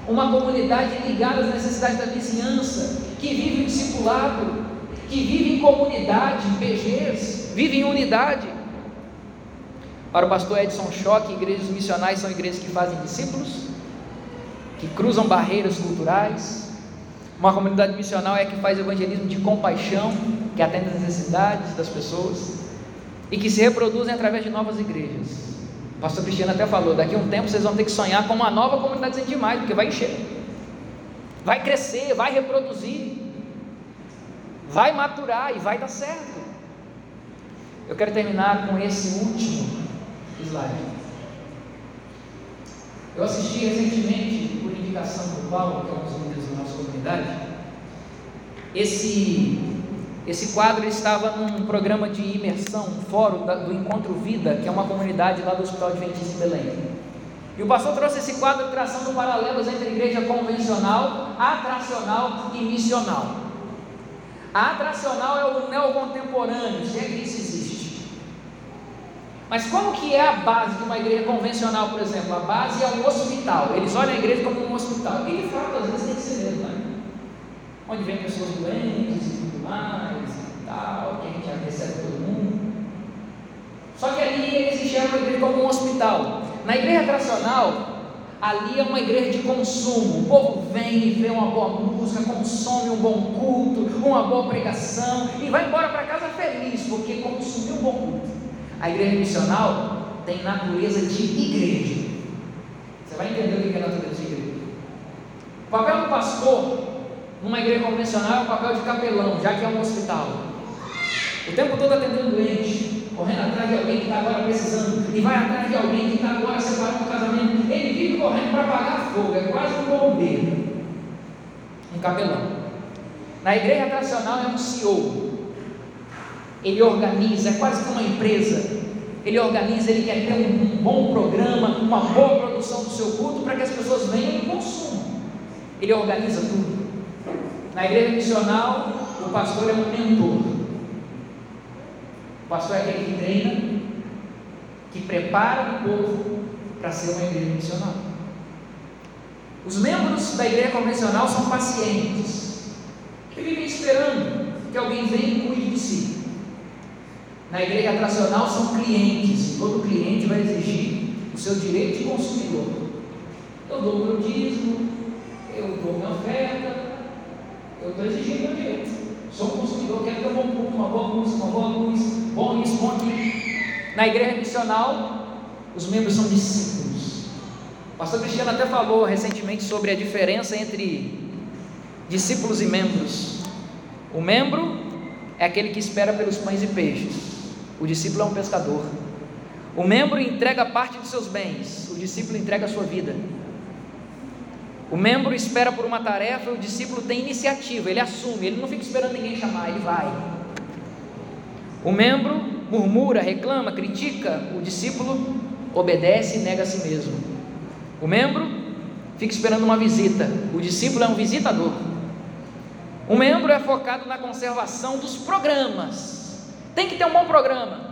uma comunidade ligada às necessidades da vizinhança, que vive o discipulado, que vive em comunidade, em PGs, vive em unidade. Para o pastor Edson Schock, igrejas missionais são igrejas que fazem discípulos, que cruzam barreiras culturais. Uma comunidade missional é que faz evangelismo de compaixão, que atende às necessidades das pessoas e que se reproduzem através de novas igrejas. O pastor Cristiano até falou: daqui a um tempo vocês vão ter que sonhar com uma nova comunidade sem demais, porque vai encher, vai crescer, vai reproduzir, vai maturar e vai dar certo. Eu quero terminar com esse último slide. Eu assisti recentemente, por indicação do Paulo, que é um dos da esse esse quadro estava num programa de imersão, um fórum do Encontro Vida, que é uma comunidade lá do Hospital Adventista em Belém. E o pastor trouxe esse quadro traçando paralelos entre igreja convencional, atracional e missional. A atracional é o neocontemporâneo, se é que isso existe. Mas como que é a base de uma igreja convencional, por exemplo? A base é um hospital. Eles olham a igreja como um hospital. E de fato, às vezes tem que ser mesmo, né? Onde vem pessoas doentes, mais e tal, que a gente já recebe todo mundo. Só que ali eles enxergam a igreja como um hospital. Na igreja tradicional, ali é uma igreja de consumo. O povo vem e vê uma boa música, consome um bom culto, uma boa pregação e vai embora para casa feliz, porque consumiu um bom culto. A igreja missional tem natureza de igreja. Você vai entender o que é natureza de igreja. O papel do pastor numa igreja convencional é o papel de capelão, já que é um hospital. O tempo todo atendendo doente, correndo atrás de alguém que está agora precisando, e vai atrás de alguém que está agora separando o casamento. Ele vive correndo para apagar fogo, é quase um bombeiro. Um capelão. Na igreja tradicional é um CEO. Ele organiza, é quase que uma empresa. Ele organiza, ele quer ter um, um bom programa, uma boa produção do seu culto para que as pessoas venham e consumam. Ele organiza tudo. Na igreja missional, o pastor é um mentor. O pastor é aquele que treina, que prepara o povo para ser uma igreja missional. Os membros da igreja convencional são pacientes, que vivem esperando que alguém venha e cuide de si. Na igreja tradicional são clientes, e todo cliente vai exigir o seu direito de consumidor. Eu dou meu dízimo, eu dou minha oferta, eu estou exigindo meu direito. Sou um consumidor, quero ter um bom culto, uma boa música, uma boa luz, bom isso, bom aquilo. Na igreja missional, os membros são discípulos. O pastor Cristiano até falou recentemente sobre a diferença entre discípulos e membros. O membro é aquele que espera pelos pães e peixes. O discípulo é um pescador. O membro entrega parte de seus bens, o discípulo entrega a sua vida. O membro espera por uma tarefa, o discípulo tem iniciativa, ele assume, ele não fica esperando ninguém chamar, ele vai. O membro murmura, reclama, critica, o discípulo obedece e nega a si mesmo. O membro fica esperando uma visita, o discípulo é um visitador. O membro é focado na conservação dos programas. Tem que ter um bom programa.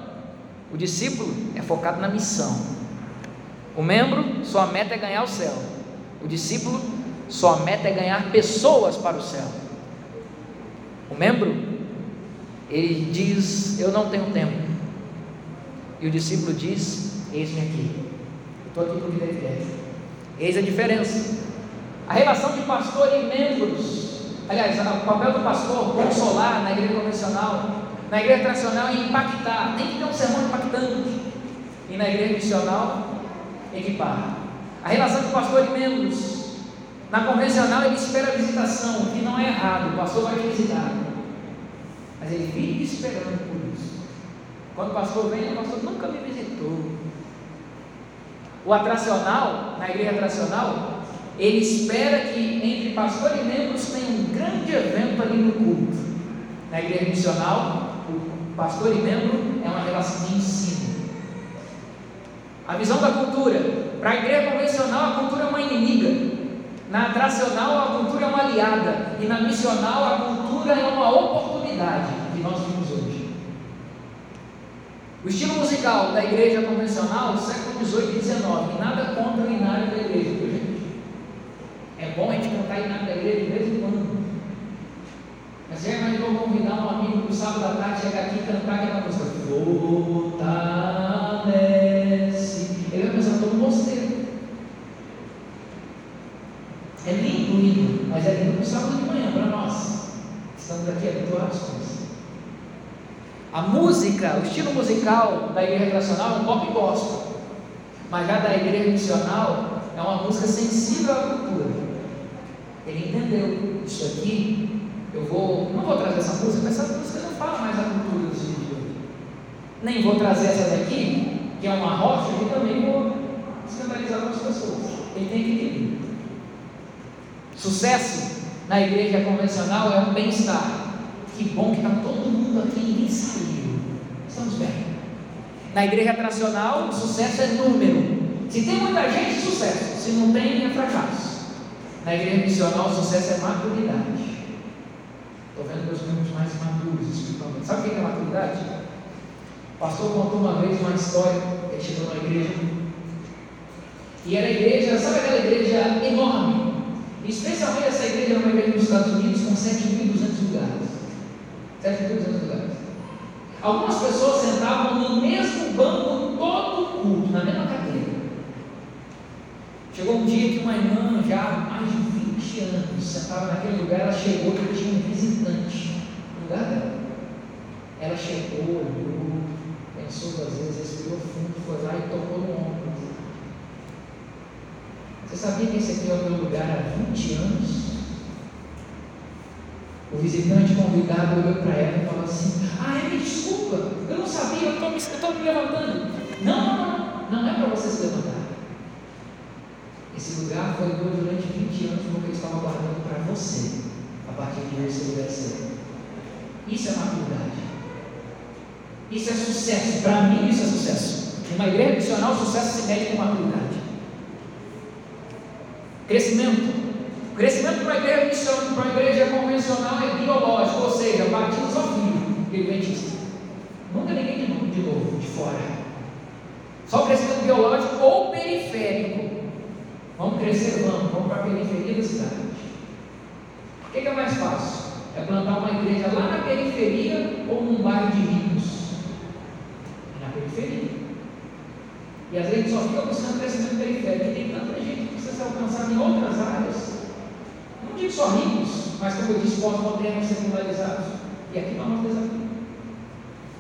O discípulo é focado na missão. O membro, sua meta é ganhar o céu. O discípulo, sua meta é ganhar pessoas para o céu. O membro, ele diz: Eu não tenho tempo. E o discípulo diz: Eis-me aqui. Estou aqui porque ele quer. Eis a diferença. A relação de pastor e membros, aliás, o papel do pastor consolar na igreja convencional, na igreja tradicional é impactar, tem que ter um sermão impactante. E na igreja missional, equipar. A relação de pastor e membros, na convencional ele espera a visitação, que não é errado, o pastor vai visitar. Mas ele vive esperando por isso. Quando o pastor vem, o pastor nunca me visitou. O atracional, na igreja atracional, ele espera que entre pastor e membros tenha um grande evento ali no culto. Na igreja missional, o pastor e membro é uma relação de ensino. A visão da cultura. Para a igreja convencional, a cultura é uma inimiga. Na atracional, a cultura é uma aliada. E na missional, a cultura é uma oportunidade que nós vimos hoje. O estilo musical da igreja convencional, século XVIII e XIX, nada contra o inário da igreja, viu gente? É bom a gente cantar inário da igreja de vez em quando. Mas você imaginou convidar um amigo para o sábado à tarde chegar aqui e cantar aquela música? Fortalece. Ele vai pensar, estou no mosteiro. É lindo, lindo, mas é lindo no sábado de manhã para nós. Estamos aqui habituados com isso. A música, o estilo musical da igreja nacional é um pop gospel, mas já da igreja missional é uma música sensível à cultura. Ele entendeu isso aqui. Eu vou, não vou trazer essa música, mas essa música não fala mais da cultura dos dias. Nem vou trazer essa daqui, que é uma rocha, e também vou escandalizar algumas pessoas. Ele tem que entender. Sucesso na igreja convencional é um bem-estar. Que bom que está todo mundo aqui, ninguém saiu. Estamos bem. Na igreja tradicional, sucesso é número. Se tem muita gente, sucesso. Se não tem, é fracasso. Na igreja missional, sucesso é maturidade. Estou vendo meus membros mais maduros espiritualmente. Sabe o que é maturidade? O pastor contou uma vez uma história. Ele chegou na igreja. E era a igreja, sabe aquela igreja enorme? Especialmente essa igreja era uma igreja nos Estados Unidos com 7.200 lugares. 7.200 lugares. Algumas pessoas sentavam no mesmo banco todo o culto, na mesma cadeira. Chegou um dia que uma irmã, já há mais de 20 anos, sentava naquele lugar, ela chegou e tinha um visitante no lugar dela. Ela chegou, olhou, pensou duas vezes, respirou fundo, foi lá e tocou no ombro. Você sabia que esse aqui é o meu lugar há 20 anos? O visitante convidado olhou para ela e falou assim: Ah, me desculpa, eu não sabia, eu estou me, me levantando. Não, não, não, não é para você se levantar. Esse lugar foi meu durante 20 anos porque eu estava guardando para você. A partir de hoje você lugar ser. Isso é maturidade. Isso é sucesso. Para mim, isso é sucesso. Uma igreja missional, sucesso se mede com maturidade. Crescimento. Crescimento para a igreja missionária, para a igreja convencional é biológico, ou seja, batidos ao filho, adventista. Nunca ninguém de novo, de novo, de fora. Só o crescimento biológico ou periférico. Vamos crescer, vamos, vamos para a periferia da cidade. O que, é mais fácil? É plantar uma igreja lá na periferia ou num bairro de ricos? É na periferia. E às vezes só fica buscando crescimento periférico, e tem tanta gente precisa ser alcançada em outras áreas. Não digo só ricos, mas como eu disse, pós-modernos secularizados. E aqui não é um desafio.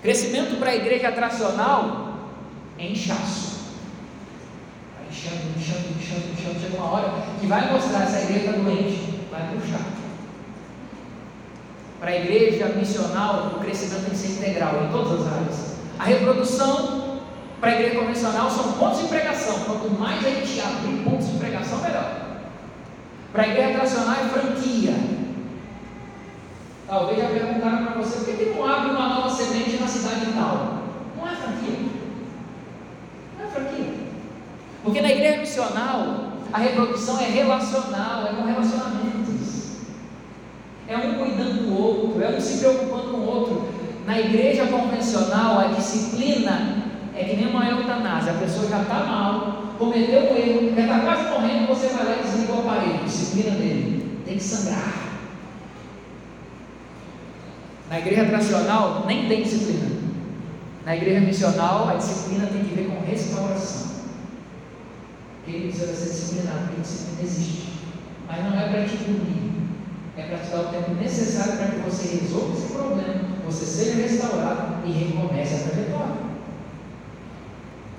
Crescimento para a igreja atracional é inchaço. Vai inchando, inchando, inchando, inchando. Chega uma hora que vai mostrar se a igreja está doente, vai puxar. Para a igreja missional, o crescimento tem que ser integral em todas as áreas. A reprodução para a igreja convencional são pontos de pregação. Quanto mais a gente abrir pontos de pregação, melhor. Para a igreja tradicional é franquia. Talvez já perguntaram para você, por que, que não abre uma nova semente na cidade tal? Não é franquia. Não é franquia. Porque na igreja missional, a reprodução é relacional, é com relacionamentos. É um cuidando do outro, é um se preocupando com o outro. Na igreja convencional, a disciplina é que nem uma eutanásia, a pessoa já está mal, cometeu um erro, já está quase morrendo, você vai lá e desliga o aparelho, disciplina dele, tem que sangrar. Na igreja tradicional nem tem disciplina. Na igreja missional a disciplina tem que ver com restauração. Ele precisa ser disciplinado, porque disciplina existe. Mas não é para te punir, é para te dar o tempo necessário para que você resolva esse problema, você seja restaurado e recomece a trajetória.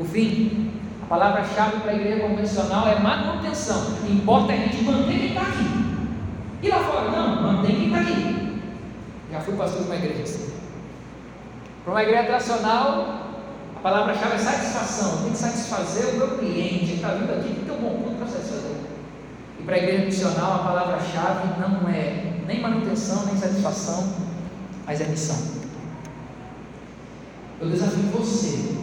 Por fim, a palavra-chave para a igreja convencional é manutenção. Importa a gente manter quem está aqui. E lá fora? Não, mantém quem está aqui. Já fui pastor de uma igreja assim. Para uma igreja tradicional, a palavra-chave é satisfação. Tem que satisfazer o meu cliente. Ele está vindo aqui, tem que ter um bom ponto para satisfazer. E para a igreja missional, a palavra-chave não é nem manutenção, nem satisfação, mas é missão. Eu desafio você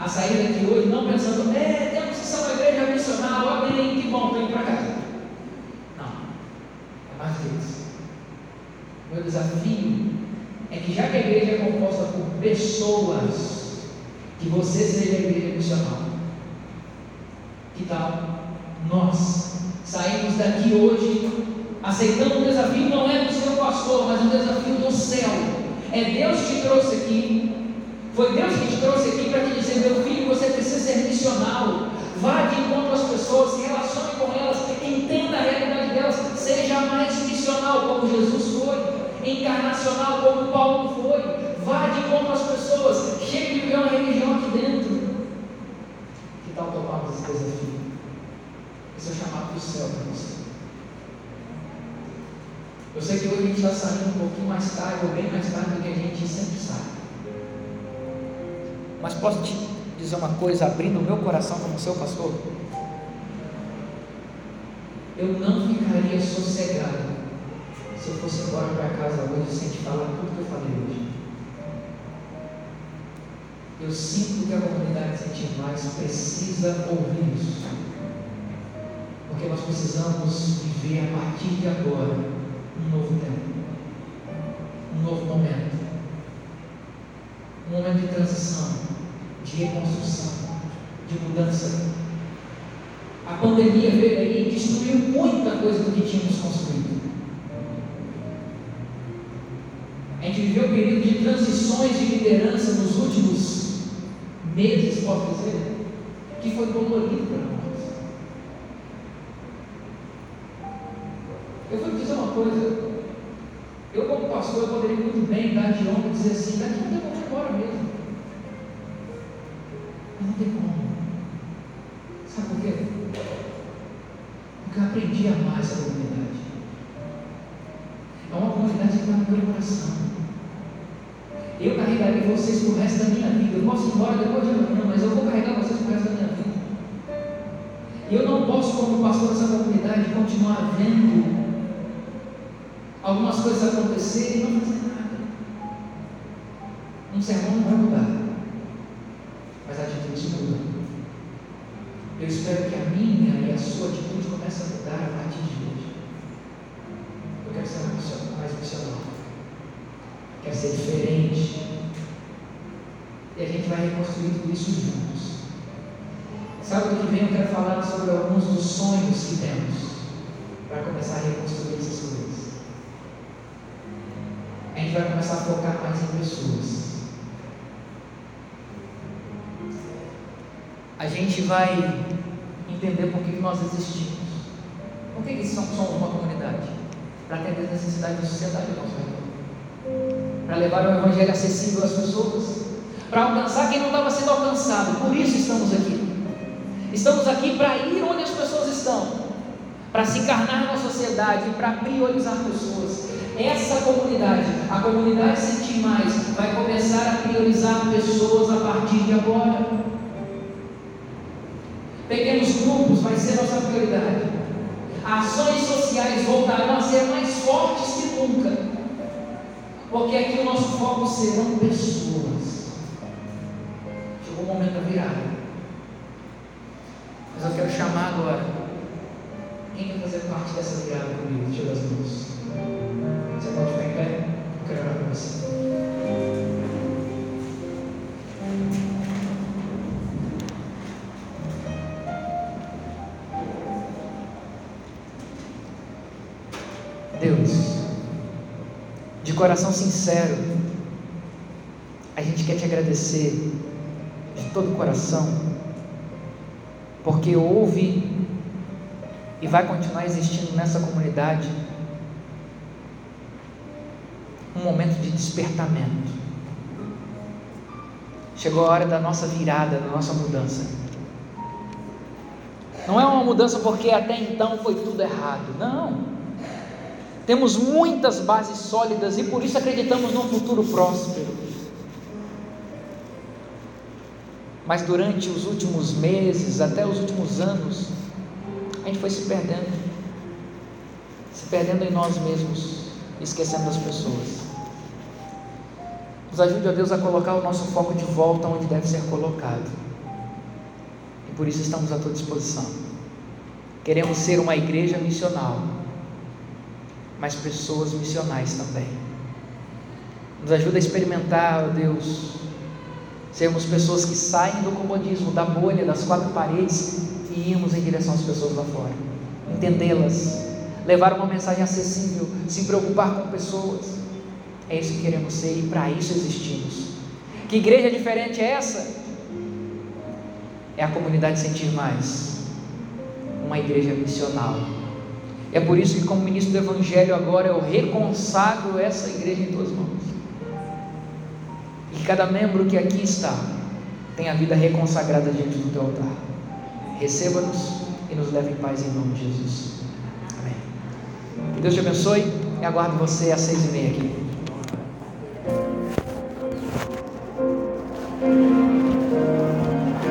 a sair daqui hoje não pensando, é, temos que ser uma igreja missional, amém, que bom, estou indo para casa. Não, é mais que isso. Meu desafio é que já que a igreja é composta por pessoas, que você seja a igreja missional. Que tal nós saímos daqui hoje aceitando um desafio não é do seu pastor, mas um desafio do céu. É Deus que trouxe aqui. Foi Deus que te trouxe aqui para te dizer, meu filho, você precisa ser missional. Vá de encontro às pessoas, se relacione com elas, entenda a realidade delas, seja mais missional como Jesus foi, encarnacional como Paulo foi. Vá de encontro às pessoas, chegue de viver uma religião aqui dentro. Que tal tomarmos esse desafio? Esse é o chamado do céu para você. Eu sei que hoje a gente está saindo um pouquinho mais tarde, ou bem mais tarde do que a gente sempre sai. Mas posso te dizer uma coisa, abrindo o meu coração como seu pastor? Eu não ficaria sossegado se eu fosse embora para casa hoje sem te falar tudo que eu falei hoje. Eu sinto que a comunidade Sentir Mais precisa ouvir isso. Porque nós precisamos viver a partir de agora um novo tempo, um novo momento, um momento de transição, de reconstrução, de mudança. A pandemia veio aí e destruiu muita coisa do que tínhamos construído. A gente viveu um período de transições de liderança nos últimos meses, posso dizer, que foi dolorido para nós. Eu vou te dizer uma coisa. Eu, pastor, eu poderia muito bem dar de ombro e dizer assim: daqui não tem como ir embora mesmo. Mas não tem como. Sabe por quê? Porque eu aprendi a amar essa comunidade. É uma comunidade que está no meu coração. Eu carregarei vocês para o resto da minha vida. Eu posso ir embora depois de amanhã, mas eu vou carregar vocês para o resto da minha vida. E eu não posso, como pastor dessa comunidade, continuar vendo algumas coisas acontecerem e não fazer nada. Um sermão não vai mudar, mas a atitude muda. Eu espero que a minha e a sua atitude comece a mudar a partir de hoje. Eu quero ser mais missional. Quero ser diferente. E a gente vai reconstruir tudo isso juntos. Sabe o que vem? Eu quero falar sobre alguns dos sonhos que temos para começar a reconstruir essas coisas gente vai começar a focar mais em pessoas. A gente vai entender por que nós existimos. Por que, somos uma comunidade? Para atender as necessidades da sociedade ao nosso redor. Para levar o Evangelho acessível às pessoas. Para alcançar quem não estava sendo alcançado. Por isso estamos aqui. Estamos aqui para ir onde as pessoas estão. Para se encarnar na sociedade, para priorizar pessoas essa comunidade, a comunidade Sentir Mais, vai começar a priorizar pessoas a partir de agora. Pequenos grupos vai ser nossa prioridade. Ações sociais voltarão a ser mais fortes que nunca. Porque aqui o nosso foco serão pessoas. Chegou o momento da virada. Mas eu quero chamar agora. Quem quer fazer parte dessa virada comigo? Tira as mãos. Você pode ficar em pé, eu quero orar com você. Deus, de coração sincero, a gente quer te agradecer de todo o coração, porque houve e vai continuar existindo nessa comunidade um momento de despertamento. Chegou a hora da nossa virada, da nossa mudança. Não é uma mudança porque até então foi tudo errado. Não. Temos muitas bases sólidas e por isso acreditamos num futuro próspero. Mas durante os últimos meses, até os últimos anos, a gente foi se perdendo, se perdendo em nós mesmos, esquecendo das pessoas. Nos ajude, a Deus, a colocar o nosso foco de volta onde deve ser colocado. E por isso estamos à tua disposição. Queremos ser uma igreja missional, mas pessoas missionais também. Nos ajuda a experimentar, ó Deus, sermos pessoas que saem do comodismo, da bolha, das quatro paredes e irmos em direção às pessoas lá fora, entendê-las, levar uma mensagem acessível, se preocupar com pessoas. É isso que queremos ser e para isso existimos. Que igreja diferente é essa? É a comunidade sentir mais. Uma igreja missional. É por isso que, como ministro do Evangelho, agora eu reconsagro essa igreja em tuas mãos. E cada membro que aqui está tenha a vida reconsagrada diante do teu altar. Receba-nos e nos leve em paz em nome de Jesus. Deus te abençoe e aguardo você às seis e meia aqui.